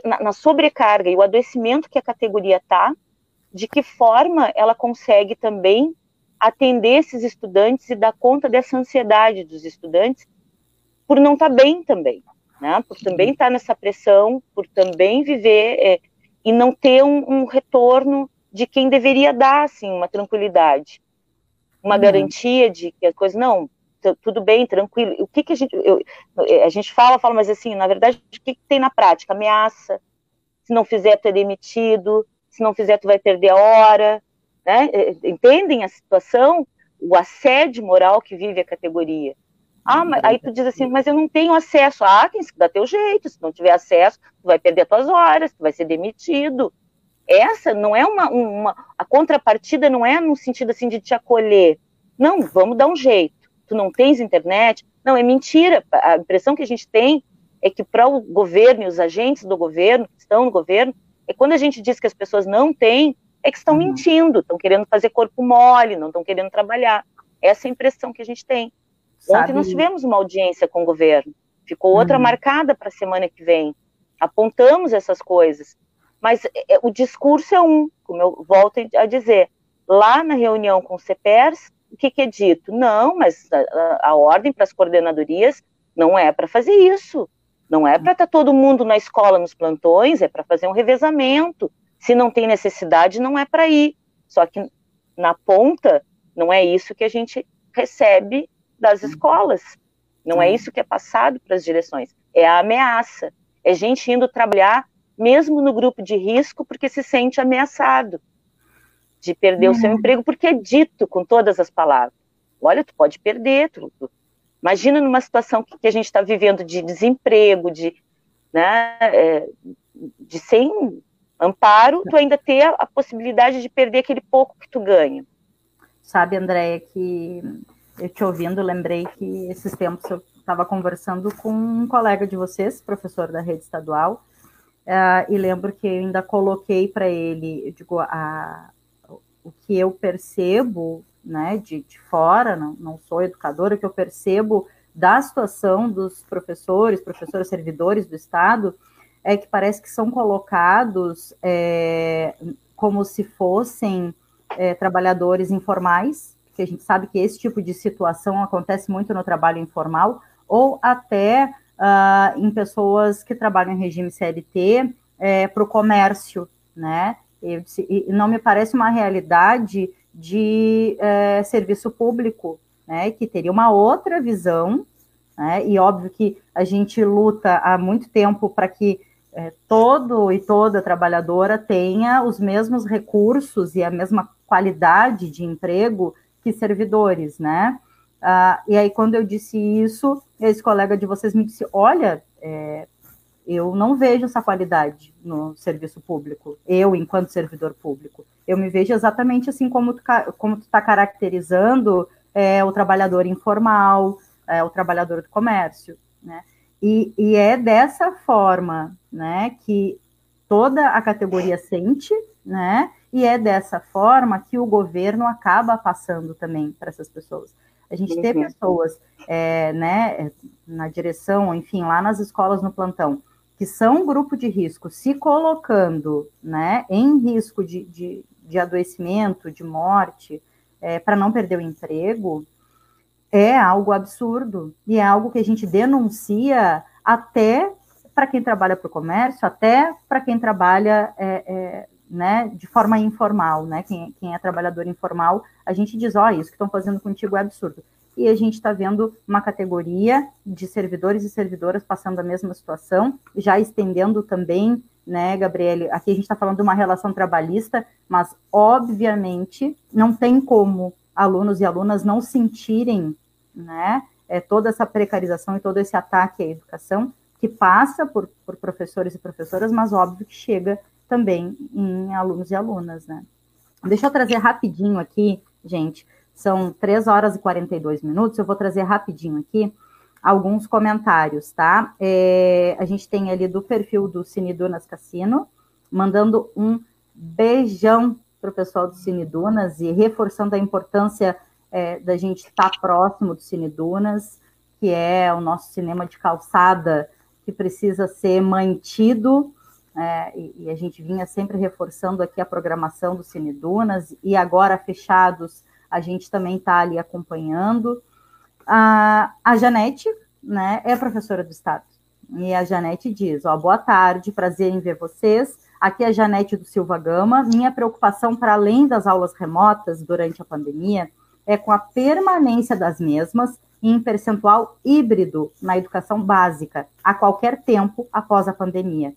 na sobrecarga e o adoecimento que a categoria está, de que forma ela consegue também atender esses estudantes e dar conta dessa ansiedade dos estudantes por não estar tá bem também, né? Por também estar tá nessa pressão, por também viver é, e não ter um, um retorno de quem deveria dar, assim, uma tranquilidade, uma uhum. garantia de que as coisas, não, tudo bem, tranquilo. O que que a gente, eu, a gente fala, fala, mas assim, na verdade, o que, que tem na prática? Ameaça, se não fizer, tu é demitido, se não fizer, tu vai perder a hora, né? Entendem a situação? O assédio moral que vive a categoria. Ah, mas, aí tu diz assim, mas eu não tenho acesso. Ah, tem que dar teu jeito, se não tiver acesso, tu vai perder as tuas horas, tu vai ser demitido essa não é uma, uma, a contrapartida não é no sentido assim de te acolher. Não, vamos dar um jeito. Tu não tens internet? Não, é mentira. A impressão que a gente tem é que para o governo e os agentes do governo, que estão no governo, é quando a gente diz que as pessoas não têm, é que estão uhum. mentindo, estão querendo fazer corpo mole, não estão querendo trabalhar. Essa é a impressão que a gente tem. Sabe... Ontem nós tivemos uma audiência com o governo, ficou outra uhum. marcada para a semana que vem. Apontamos essas coisas. Mas é, é, o discurso é um, como eu volto a dizer. Lá na reunião com o CEPERS, o que, que é dito? Não, mas a, a ordem para as coordenadorias não é para fazer isso. Não é para estar tá todo mundo na escola nos plantões, é para fazer um revezamento. Se não tem necessidade, não é para ir. Só que na ponta, não é isso que a gente recebe das escolas. Não é isso que é passado para as direções. É a ameaça. É gente indo trabalhar mesmo no grupo de risco, porque se sente ameaçado de perder uhum. o seu uhum. emprego, porque é dito com todas as palavras. Olha, tu pode perder, tu, tu. imagina numa situação que, que a gente está vivendo de desemprego, de, né, é, de sem amparo, tu ainda ter a, a, possibilidade de perder aquele pouco que tu ganha. Sabe, Andréia, que eu te ouvindo, lembrei que esses tempos eu estava conversando com um colega de vocês, professor da rede estadual, Uh, e lembro que eu ainda coloquei para ele, eu digo, a, o que eu percebo, né, de, de fora, não, não sou educadora, o que eu percebo da situação dos professores, professores servidores do Estado, é que parece que são colocados é, como se fossem é, trabalhadores informais, que a gente sabe que esse tipo de situação acontece muito no trabalho informal, ou até uh, em pessoas que trabalham em regime CLT é, para o comércio, né? E, e, não me parece uma realidade de é, serviço público, né? Que teria uma outra visão, né? E óbvio que a gente luta há muito tempo para que é, todo e toda trabalhadora tenha os mesmos recursos e a mesma qualidade de emprego que servidores, né? Ah, e aí, quando eu disse isso, esse colega de vocês me disse: Olha, é, eu não vejo essa qualidade no serviço público, eu, enquanto servidor público. Eu me vejo exatamente assim como tu está caracterizando é, o trabalhador informal, é, o trabalhador do comércio. Né? E, e é dessa forma né, que toda a categoria sente né? E é dessa forma que o governo acaba passando também para essas pessoas. A gente uhum. tem pessoas, é, né, na direção, enfim, lá nas escolas no plantão, que são grupo de risco, se colocando, né, em risco de, de, de adoecimento, de morte, é, para não perder o emprego, é algo absurdo e é algo que a gente denuncia até para quem trabalha para o comércio, até para quem trabalha é, é, né, de forma informal, né? Quem, quem, é trabalhador informal, a gente diz, ó, oh, isso que estão fazendo contigo é absurdo. E a gente está vendo uma categoria de servidores e servidoras passando a mesma situação, já estendendo também, né, Gabriele? Aqui a gente está falando de uma relação trabalhista, mas obviamente não tem como alunos e alunas não sentirem, né, é, toda essa precarização e todo esse ataque à educação que passa por, por professores e professoras, mas óbvio que chega também em alunos e alunas, né? Deixa eu trazer rapidinho aqui, gente, são 3 horas e 42 minutos, eu vou trazer rapidinho aqui alguns comentários, tá? É, a gente tem ali do perfil do Cine Dunas Cassino, mandando um beijão para o pessoal do Cine Dunas e reforçando a importância é, da gente estar tá próximo do Cine Dunas, que é o nosso cinema de calçada que precisa ser mantido é, e, e, a gente vinha sempre reforçando aqui a programação do Cine Dunas, e agora fechados, a gente também está ali acompanhando. A, a Janete né, é professora do Estado, e a Janete diz: ó, boa tarde, prazer em ver vocês. Aqui é a Janete do Silva Gama. Minha preocupação, para além das aulas remotas durante a pandemia, é com a permanência das mesmas em percentual híbrido na educação básica, a qualquer tempo após a pandemia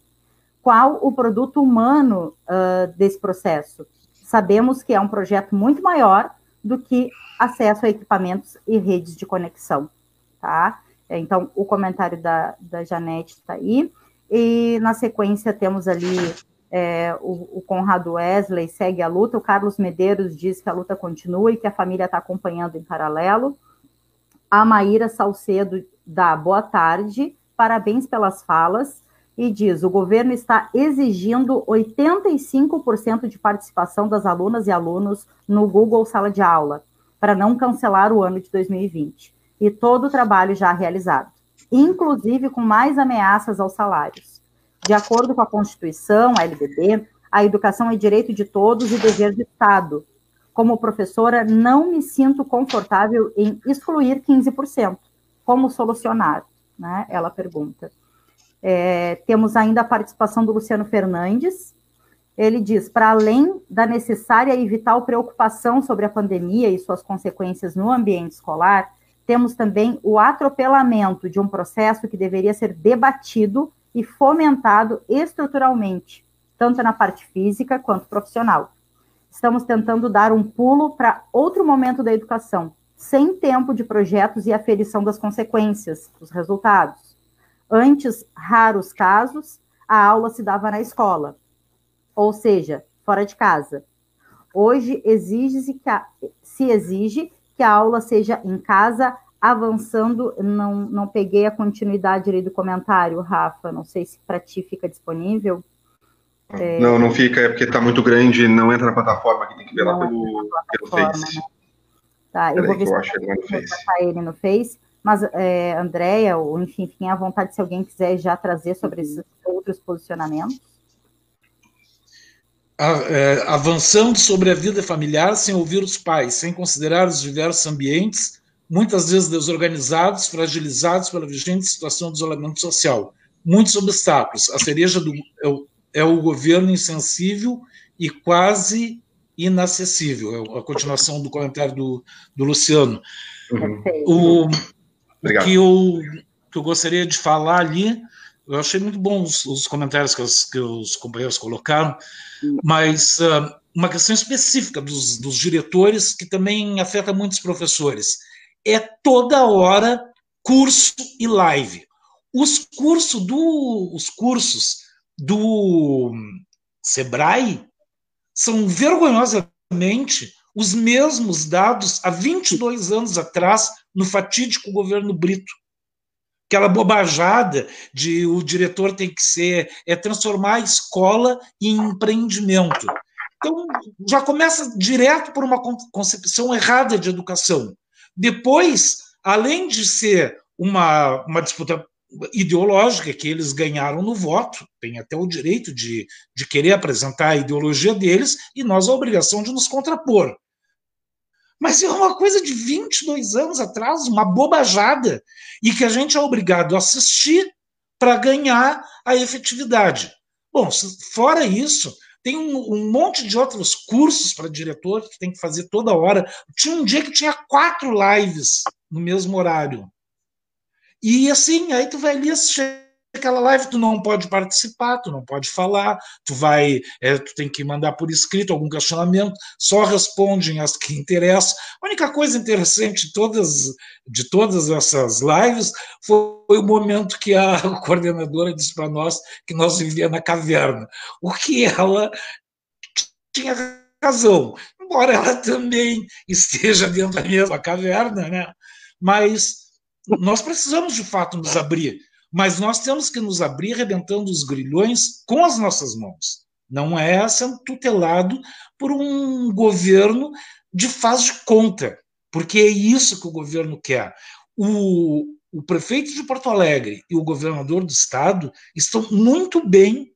qual o produto humano uh, desse processo. Sabemos que é um projeto muito maior do que acesso a equipamentos e redes de conexão, tá? Então, o comentário da, da Janete está aí. E, na sequência, temos ali é, o, o, Conrado Wesley segue a luta, o Carlos Medeiros diz que a luta continua e que a família está acompanhando em paralelo. A Maíra Salcedo dá boa tarde, parabéns pelas falas e diz: o governo está exigindo 85% de participação das alunas e alunos no Google Sala de Aula, para não cancelar o ano de 2020, e todo o trabalho já realizado, inclusive com mais ameaças aos salários. De acordo com a Constituição, a LDB, a educação é direito de todos e dever do Estado. Como professora, não me sinto confortável em excluir 15%. Como solucionar? Né? Ela pergunta. É, temos ainda a participação do Luciano Fernandes. Ele diz: para além da necessária e vital preocupação sobre a pandemia e suas consequências no ambiente escolar, temos também o atropelamento de um processo que deveria ser debatido e fomentado estruturalmente, tanto na parte física quanto profissional. Estamos tentando dar um pulo para outro momento da educação, sem tempo de projetos e aferição das consequências, dos resultados. Antes, raros casos, a aula se dava na escola, ou seja, fora de casa. Hoje exige-se que a, se exige que a aula seja em casa, avançando. Não, não peguei a continuidade ali do comentário, Rafa. Não sei se para ti fica disponível. É... Não, não fica, é porque está muito grande, não entra na plataforma, que tem que ver lá pelo, pelo Face. Né? Tá, eu vou ver se eu botar ele no Face. Mas, é, Andréia, ou enfim, fiquem à vontade se alguém quiser já trazer sobre esses outros posicionamentos. É, avançando sobre a vida familiar sem ouvir os pais, sem considerar os diversos ambientes, muitas vezes desorganizados, fragilizados pela vigente situação de isolamento social. Muitos obstáculos. A cereja do, é, o, é o governo insensível e quase inacessível. É a continuação do comentário do, do Luciano. Uhum. O, Obrigado. que eu, que eu gostaria de falar ali, eu achei muito bons os, os comentários que os, que os, companheiros colocaram, mas uh, uma questão específica dos, dos diretores que também afeta muitos professores. É toda hora curso e live. Os cursos do, os cursos do Sebrae são vergonhosamente os mesmos dados há 22 anos atrás no fatídico governo Brito. Aquela bobajada de o diretor tem que ser é transformar a escola em empreendimento. Então, já começa direto por uma concepção errada de educação. Depois, além de ser uma, uma disputa ideológica que eles ganharam no voto, tem até o direito de, de querer apresentar a ideologia deles, e nós a obrigação de nos contrapor. Mas é uma coisa de 22 anos atrás, uma bobajada, e que a gente é obrigado a assistir para ganhar a efetividade. Bom, fora isso, tem um, um monte de outros cursos para diretor que tem que fazer toda hora. Tinha um dia que tinha quatro lives no mesmo horário. E assim, aí tu vai ali assistir aquela live, tu não pode participar, tu não pode falar, tu vai, é, tu tem que mandar por escrito algum questionamento, só respondem as que interessam. A única coisa interessante de todas, de todas essas lives foi o momento que a (laughs) coordenadora disse para nós que nós vivíamos na caverna, o que ela tinha razão, embora ela também esteja dentro da mesma caverna, né? Mas nós precisamos de fato nos abrir, mas nós temos que nos abrir rebentando os grilhões com as nossas mãos. Não é sendo tutelado por um governo de faz de conta, porque é isso que o governo quer. O, o prefeito de Porto Alegre e o governador do estado estão muito bem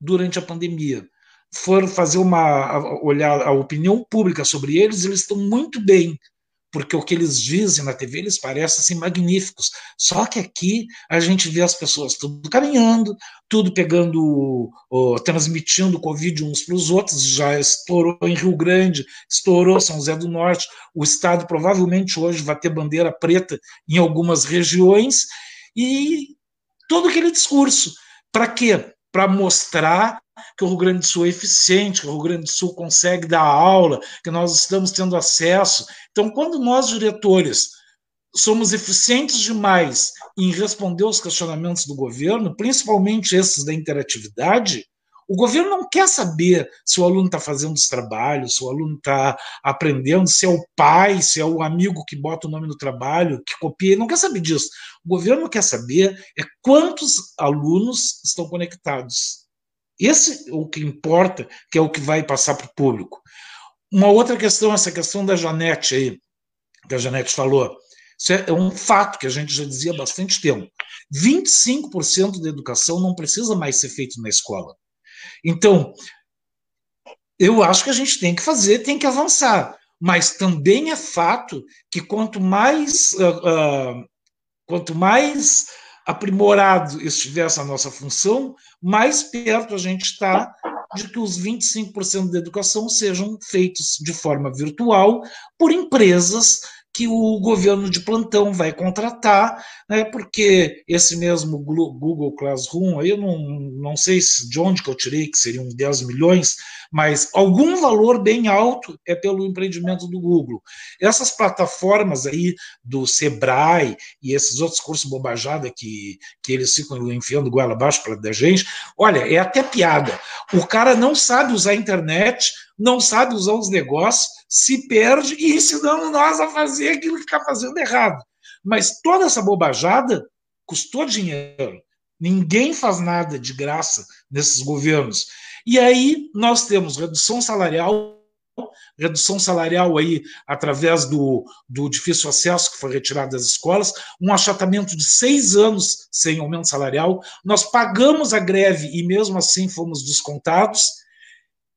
durante a pandemia. Foram fazer uma olhar a opinião pública sobre eles, eles estão muito bem porque o que eles dizem na TV eles parecem assim, magníficos. Só que aqui a gente vê as pessoas tudo caminhando, tudo pegando, transmitindo Covid uns para os outros. Já estourou em Rio Grande, estourou São José do Norte. O Estado provavelmente hoje vai ter bandeira preta em algumas regiões. E todo aquele discurso. Para quê? Para mostrar que o Rio Grande do Sul é eficiente, que o Rio Grande do Sul consegue dar aula, que nós estamos tendo acesso. Então, quando nós, diretores, somos eficientes demais em responder aos questionamentos do governo, principalmente esses da interatividade, o governo não quer saber se o aluno está fazendo os trabalhos, se o aluno está aprendendo, se é o pai, se é o amigo que bota o nome no trabalho, que copia, ele não quer saber disso. O governo quer saber é quantos alunos estão conectados esse é o que importa, que é o que vai passar para o público. Uma outra questão, essa questão da Janete aí, que a Janete falou. Isso é um fato que a gente já dizia há bastante tempo. 25% da educação não precisa mais ser feito na escola. Então, eu acho que a gente tem que fazer, tem que avançar. Mas também é fato que quanto mais, uh, uh, quanto mais aprimorado estiver essa nossa função, mais perto a gente está de que os 25% da educação sejam feitos de forma virtual por empresas que o governo de plantão vai contratar, né, porque esse mesmo Google Classroom, eu não, não sei de onde que eu tirei, que seriam 10 milhões, mas algum valor bem alto é pelo empreendimento do Google. Essas plataformas aí do Sebrae e esses outros cursos bobajada que, que eles ficam enfiando goela abaixo para da gente, olha, é até piada. O cara não sabe usar a internet, não sabe usar os negócios, se perde e ensinando nós a fazer aquilo que está fazendo errado. Mas toda essa bobajada custou dinheiro. Ninguém faz nada de graça nesses governos. E aí nós temos redução salarial, redução salarial aí através do, do difícil acesso que foi retirado das escolas, um achatamento de seis anos sem aumento salarial. Nós pagamos a greve e mesmo assim fomos descontados.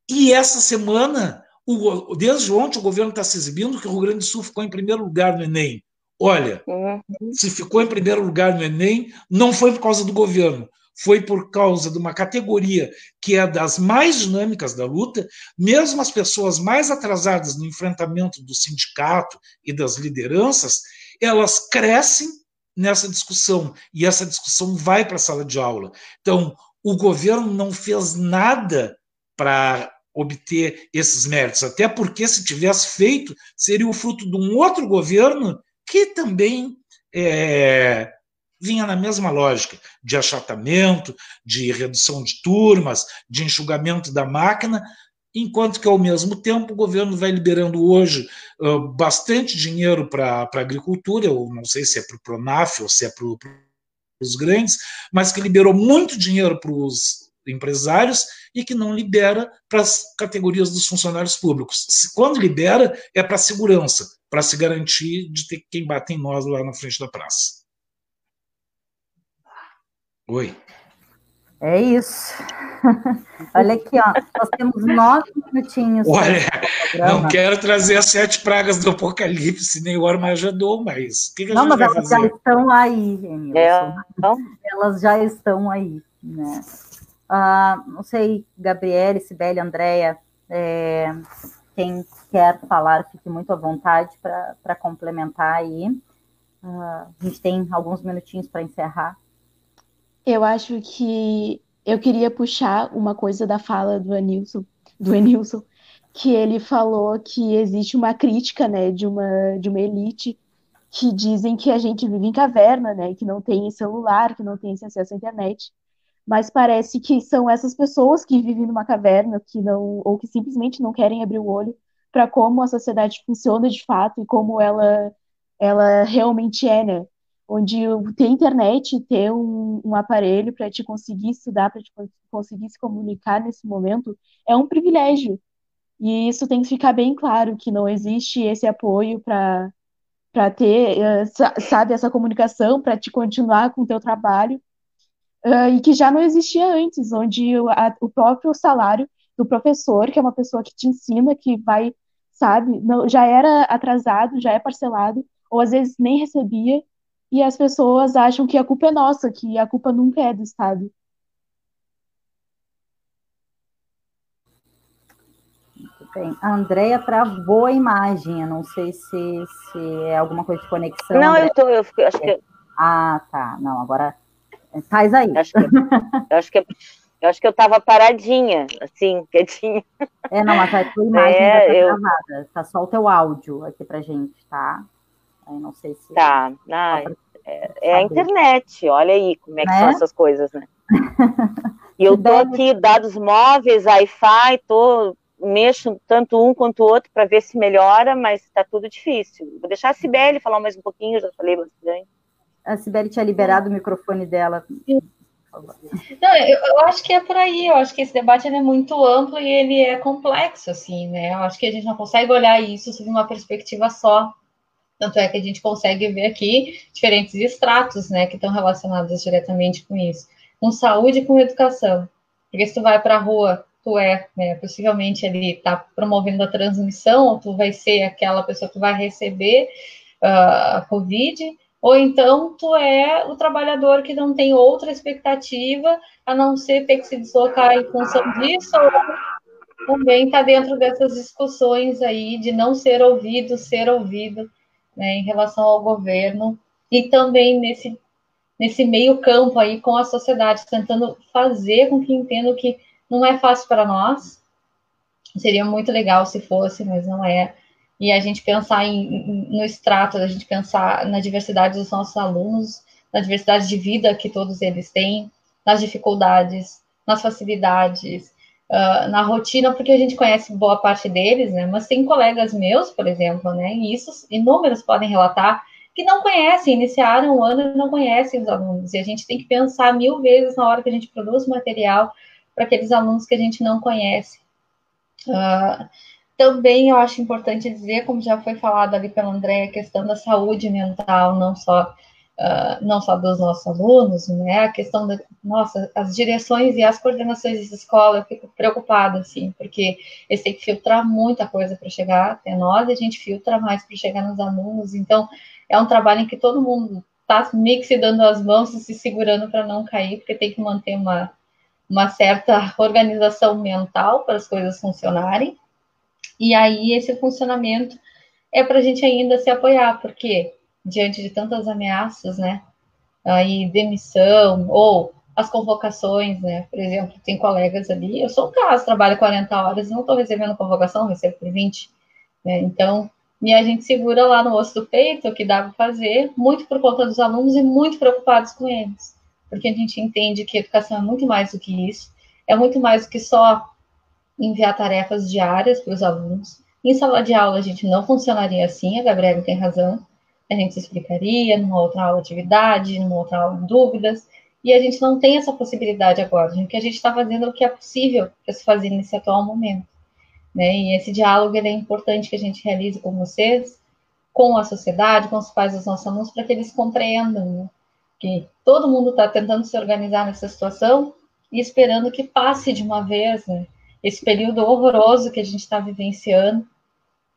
E essa semana, o, desde ontem, o governo está se exibindo que o Rio Grande do Sul ficou em primeiro lugar no Enem. Olha, uhum. se ficou em primeiro lugar no Enem, não foi por causa do governo, foi por causa de uma categoria que é das mais dinâmicas da luta, mesmo as pessoas mais atrasadas no enfrentamento do sindicato e das lideranças, elas crescem nessa discussão e essa discussão vai para a sala de aula. Então, o governo não fez nada para obter esses méritos, até porque se tivesse feito, seria o fruto de um outro governo que também é, vinha na mesma lógica de achatamento, de redução de turmas, de enxugamento da máquina, enquanto que, ao mesmo tempo, o governo vai liberando hoje uh, bastante dinheiro para a agricultura, eu não sei se é para o Pronaf ou se é para os grandes, mas que liberou muito dinheiro para os empresários e que não libera para as categorias dos funcionários públicos. Quando libera, é para segurança, para se garantir de ter quem bate em nós lá na frente da praça. Oi. É isso. (laughs) Olha aqui, ó. Nós temos nove minutinhos. Olha, não quero trazer as sete pragas do Apocalipse, nem o Armagedon, mas o que, que não, a gente mas vai elas fazer? já estão aí, Emilson. É, então, Elas já estão aí, né? Ah, não sei, Gabriele, Sibeli, Andréia, é, quem quer falar, fique muito à vontade para complementar aí. Ah, a gente tem alguns minutinhos para encerrar. Eu acho que eu queria puxar uma coisa da fala do Anilson, do Enilson, que ele falou que existe uma crítica, né, de uma, de uma elite que dizem que a gente vive em caverna, né, que não tem celular, que não tem acesso à internet. Mas parece que são essas pessoas que vivem numa caverna, que não, ou que simplesmente não querem abrir o olho para como a sociedade funciona de fato e como ela, ela realmente é, né? onde ter internet, ter um, um aparelho para te conseguir estudar, para te conseguir se comunicar nesse momento, é um privilégio. E isso tem que ficar bem claro, que não existe esse apoio para para ter, eh, sabe, essa comunicação, para te continuar com o teu trabalho, uh, e que já não existia antes, onde o, a, o próprio salário do professor, que é uma pessoa que te ensina, que vai, sabe, não, já era atrasado, já é parcelado, ou às vezes nem recebia, e as pessoas acham que a culpa é nossa, que a culpa nunca é do Estado. Muito bem. A Andrea travou a imagem, eu não sei se, se é alguma coisa de conexão. não, Andrea. eu tô, eu fico- acho que, Ah, tá. Não, agora faz aí. acho que, eu acho que, eu acho que eu tava paradinha, assim, (laughs) quietinha. É, não, mas a tua imagem É, tá eu- gravada. Tá só o teu áudio aqui pra gente, tá? Aí não sei se. Tá, ah, é, é a internet, olha aí como é que Né? são essas coisas, né? (laughs) E eu tô aqui, dados móveis, Wi-Fi, tô, mexo tanto um quanto o outro para ver se melhora, mas tá tudo difícil. Vou deixar a Cibele falar mais um pouquinho, já falei bastante. A Sibeli tinha liberado o microfone dela. Não, eu, eu acho que é por aí, eu acho que esse debate ele é muito amplo e ele é complexo, assim, né? Eu acho que a gente não consegue olhar isso sob uma perspectiva só. Tanto é que a gente consegue ver aqui diferentes estratos, né, que estão relacionados diretamente com isso. Com saúde e com educação. Porque se tu vai para a rua, tu é, né, possivelmente ali tá promovendo a transmissão, ou tu vai ser aquela pessoa que vai receber ah, a Covid, ou então tu é o trabalhador que não tem outra expectativa a não ser ter que se deslocar em função disso, ou também está dentro dessas discussões aí de não ser ouvido, ser ouvido né, em relação ao governo, e também nesse, nesse meio campo aí com a sociedade, tentando fazer com que entendam que não é fácil para nós, seria muito legal se fosse, mas não é, e a gente pensar em, no extrato, a gente pensar na diversidade dos nossos alunos, na diversidade de vida que todos eles têm, nas dificuldades, nas facilidades, uh, na rotina, porque a gente conhece boa parte deles, né? Mas tem colegas meus, por exemplo, né? E isso inúmeros podem relatar que não conhecem, iniciaram o ano e não conhecem os alunos. E a gente tem que pensar mil vezes na hora que a gente produz material para aqueles alunos que a gente não conhece. Uh, também eu acho importante dizer, como já foi falado ali pela André, a questão da saúde mental, não só, uh, não só dos nossos alunos, né? A questão da, nossa, as direções e as coordenações de escola, eu fico preocupada, assim, porque eles têm que filtrar muita coisa para chegar até nós, e a gente filtra mais para chegar nos alunos, então é um trabalho em que todo mundo está meio que se dando as mãos e se segurando para não cair, porque tem que manter uma, uma certa organização mental para as coisas funcionarem. E aí, esse funcionamento é para a gente ainda se apoiar, porque diante de tantas ameaças, né? Aí, demissão, ou as convocações, né? Por exemplo, tem colegas ali, eu sou um caso, trabalho 40 horas, não estou recebendo convocação, recebo por 20. Né? Então, e a gente segura lá no osso do peito o que dá para fazer, muito por conta dos alunos e muito preocupados com eles. Porque a gente entende que educação é muito mais do que isso, é muito mais do que só enviar tarefas diárias para os alunos. Em sala de aula a gente não funcionaria assim, a Gabriela tem razão. A gente explicaria numa outra aula atividade, numa outra aula dúvidas, e a gente não tem essa possibilidade agora. O que a gente está fazendo é o que é possível para se fazer nesse atual momento. Né? E esse diálogo é importante que a gente realize com vocês, com a sociedade, com os pais dos nossos alunos, para que eles compreendam né? que todo mundo está tentando se organizar nessa situação e esperando que passe de uma vez né? Esse período horroroso que a gente está vivenciando,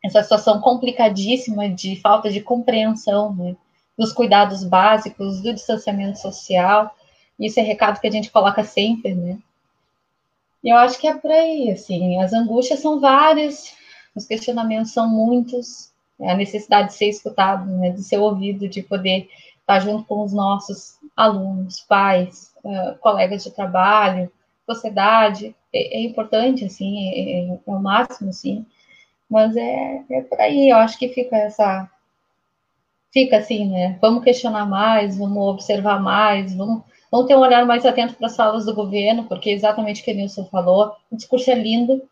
essa situação complicadíssima de falta de compreensão né? dos cuidados básicos, do distanciamento social. Isso é recado que a gente coloca sempre, né? Eu acho que é por aí, assim, as angústias são várias, os questionamentos são muitos, é a necessidade de ser escutado, né, de ser ouvido, de poder estar junto com os nossos alunos, pais, uh, colegas de trabalho, sociedade, é, é importante, assim, é, é, é, o máximo, sim, mas é, é por aí, eu acho que fica essa, fica assim, né, vamos questionar mais, vamos observar mais, vamos Vão ter um olhar mais atento para as falas do governo, porque é exatamente o que o Nilson falou. O discurso é lindo.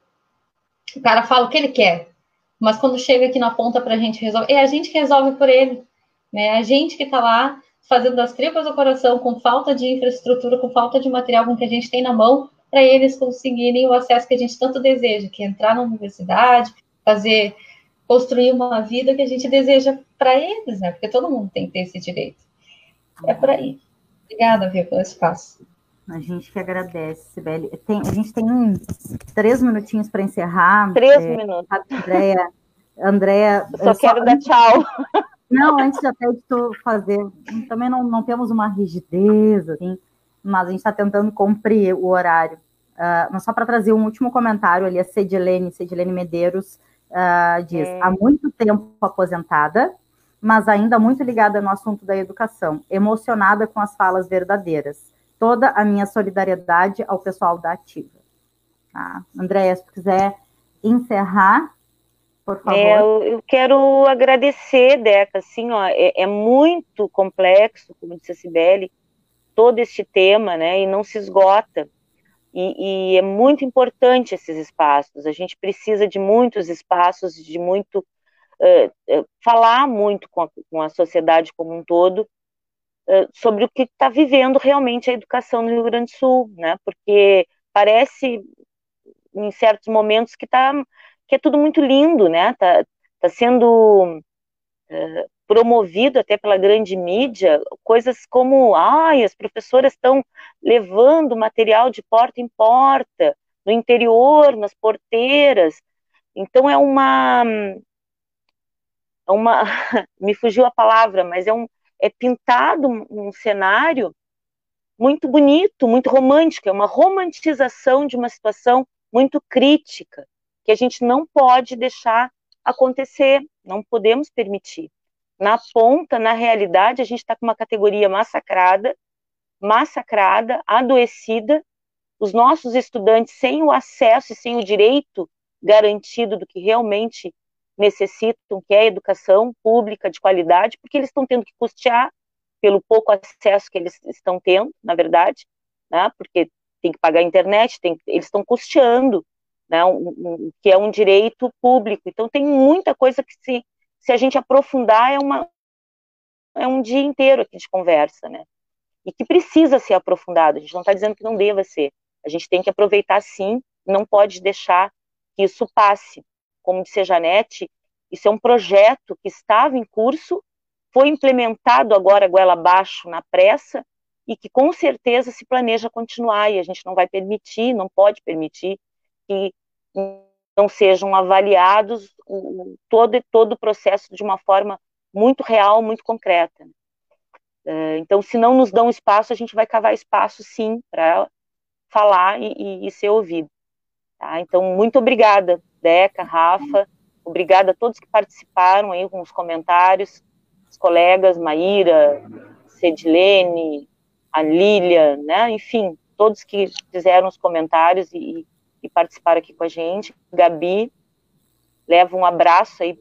O cara fala o que ele quer, mas quando chega aqui na ponta para a gente resolver, é a gente que resolve por ele. Né? É a gente que está lá fazendo das tripas do coração, com falta de infraestrutura, com falta de material com que a gente tem na mão, para eles conseguirem o acesso que a gente tanto deseja, que é entrar na universidade, fazer, construir uma vida que a gente deseja para eles, né? Porque todo mundo tem que ter esse direito. É por aí. Obrigada, Via, pelo espaço. A gente que agradece, Sibeli. Tem, a gente tem três minutinhos para encerrar. Três é, minutos. Andréia, Andréia. Eu só quero só, dar tchau. (laughs) Não, antes até de tu fazer, também não, não temos uma rigidez, assim, mas a gente está tentando cumprir o horário. Uh, mas só para trazer um último comentário ali, a Cedilene, Cedilene Medeiros uh, diz, é. há muito tempo aposentada, mas ainda muito ligada no assunto da educação, emocionada com as falas verdadeiras. Toda a minha solidariedade ao pessoal da Ativa. Tá? Andréia, se quiser encerrar, por favor. É, eu quero agradecer, Deca, assim, ó, é, é, muito complexo, como disse a Cibele, todo este tema, né, e não se esgota. E, e é muito importante esses espaços, a gente precisa de muitos espaços, de muito uh, falar muito com a, com a, sociedade como um todo uh, sobre o que está vivendo realmente a educação no Rio Grande do Sul, né? Porque parece em certos momentos que tá que é tudo muito lindo, né? Tá, tá sendo uh, promovido até pela grande mídia coisas como, ai, as professoras estão levando material de porta em porta no interior, nas porteiras. Então é uma é uma, (laughs) me fugiu a palavra, mas é um, é pintado um cenário muito bonito, muito romântico, é uma romantização de uma situação muito crítica, que a gente não pode deixar acontecer, não podemos permitir. Na ponta, na realidade, a gente está com uma categoria massacrada, massacrada, adoecida, os nossos estudantes sem o acesso e sem o direito garantido do que realmente necessitam, que é educação pública de qualidade, porque eles estão tendo que custear pelo pouco acesso que eles estão tendo, na verdade, né, porque tem que pagar a internet, tem, eles estão custeando, né, um, um, que é um direito público. Então tem muita coisa que se, se a gente aprofundar é uma é um dia inteiro aqui de conversa, né? E que precisa ser aprofundado. A gente não está dizendo que não deva ser. A gente tem que aproveitar sim, não pode deixar que isso passe como disse a Janete, isso é um projeto que estava em curso, foi implementado agora goela abaixo na pressa e que com certeza se planeja continuar e a gente não vai permitir, não pode permitir que não sejam avaliados o, todo todo o processo de uma forma muito real, muito concreta. É, então, se não nos dão espaço, a gente vai cavar espaço, sim, para falar e, e, ser ouvido. Tá? Então, muito obrigada Deca, Rafa, obrigada a todos que participaram aí com os comentários, os colegas, Maíra, Cedilene, a Lília, né, enfim, todos que fizeram os comentários e, e participaram aqui com a gente. Gabi, leva um abraço aí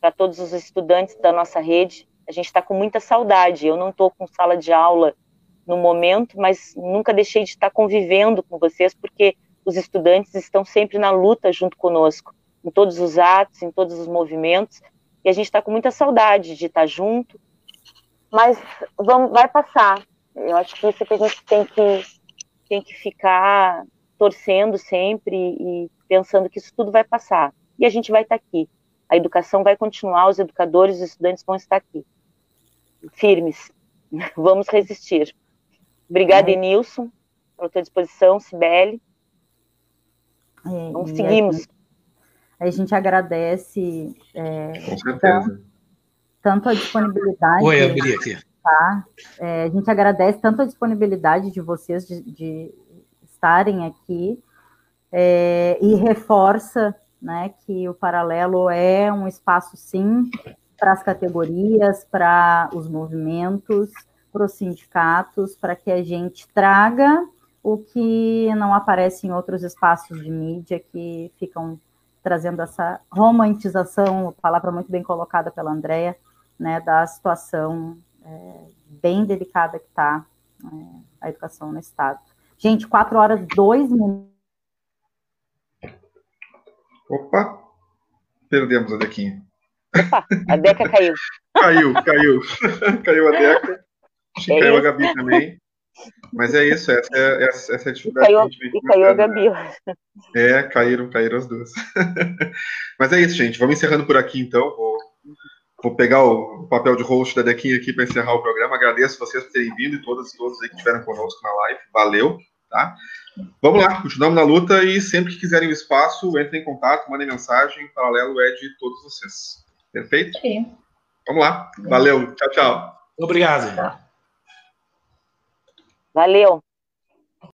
para todos os estudantes da nossa rede. A gente está com muita saudade. Eu não estou com sala de aula no momento, mas nunca deixei de estar convivendo com vocês, porque os estudantes estão sempre na luta junto conosco, em todos os atos, em todos os movimentos, e a gente está com muita saudade de estar junto, mas vamos, vai passar. Eu acho que isso que a gente tem que, tem que ficar torcendo sempre e pensando que isso tudo vai passar. E a gente vai estar aqui. A educação vai continuar, os educadores, os estudantes vão estar aqui. Firmes. (laughs) Vamos resistir. Obrigada, Enilson, pela tua disposição, Sibeli. É, Vamos seguimos. A gente agradece. É, Com certeza. Tanto a disponibilidade. Oi, abri aqui. Tá? É, a gente agradece tanto a disponibilidade de vocês de, de estarem aqui é, e reforça né, que o Paralelo é um espaço, sim, para as categorias, para os movimentos, para os sindicatos, para que a gente traga o que não aparece em outros espaços de mídia que ficam trazendo essa romantização, palavra muito bem colocada pela Andrea, né, da situação é, bem delicada que está é, a educação no Estado. Gente, quatro horas, dois minutos. Opa, perdemos a Dequinha. Opa, a Deca caiu. (laughs) caiu, caiu. (laughs) caiu a Deca. Acho que caiu a Gabi também. Mas é isso, essa é, essa, essa é a dificuldade caiu, que a gente E caiu a Gabi. É, caíram, caíram as duas. (laughs) Mas é isso, gente. Vamos encerrando por aqui, então. Vou, vou pegar o, papel de host da Dequinha aqui para encerrar o programa. Agradeço vocês por terem vindo e todas e todos aí que estiveram conosco na live. Valeu, tá? Vamos lá, continuamos na luta e sempre que quiserem o espaço, entrem em contato, mandem mensagem. O paralelo é de todos vocês. Perfeito? Sim. Vamos lá. Valeu. Tchau, tchau. Obrigado. Valeu.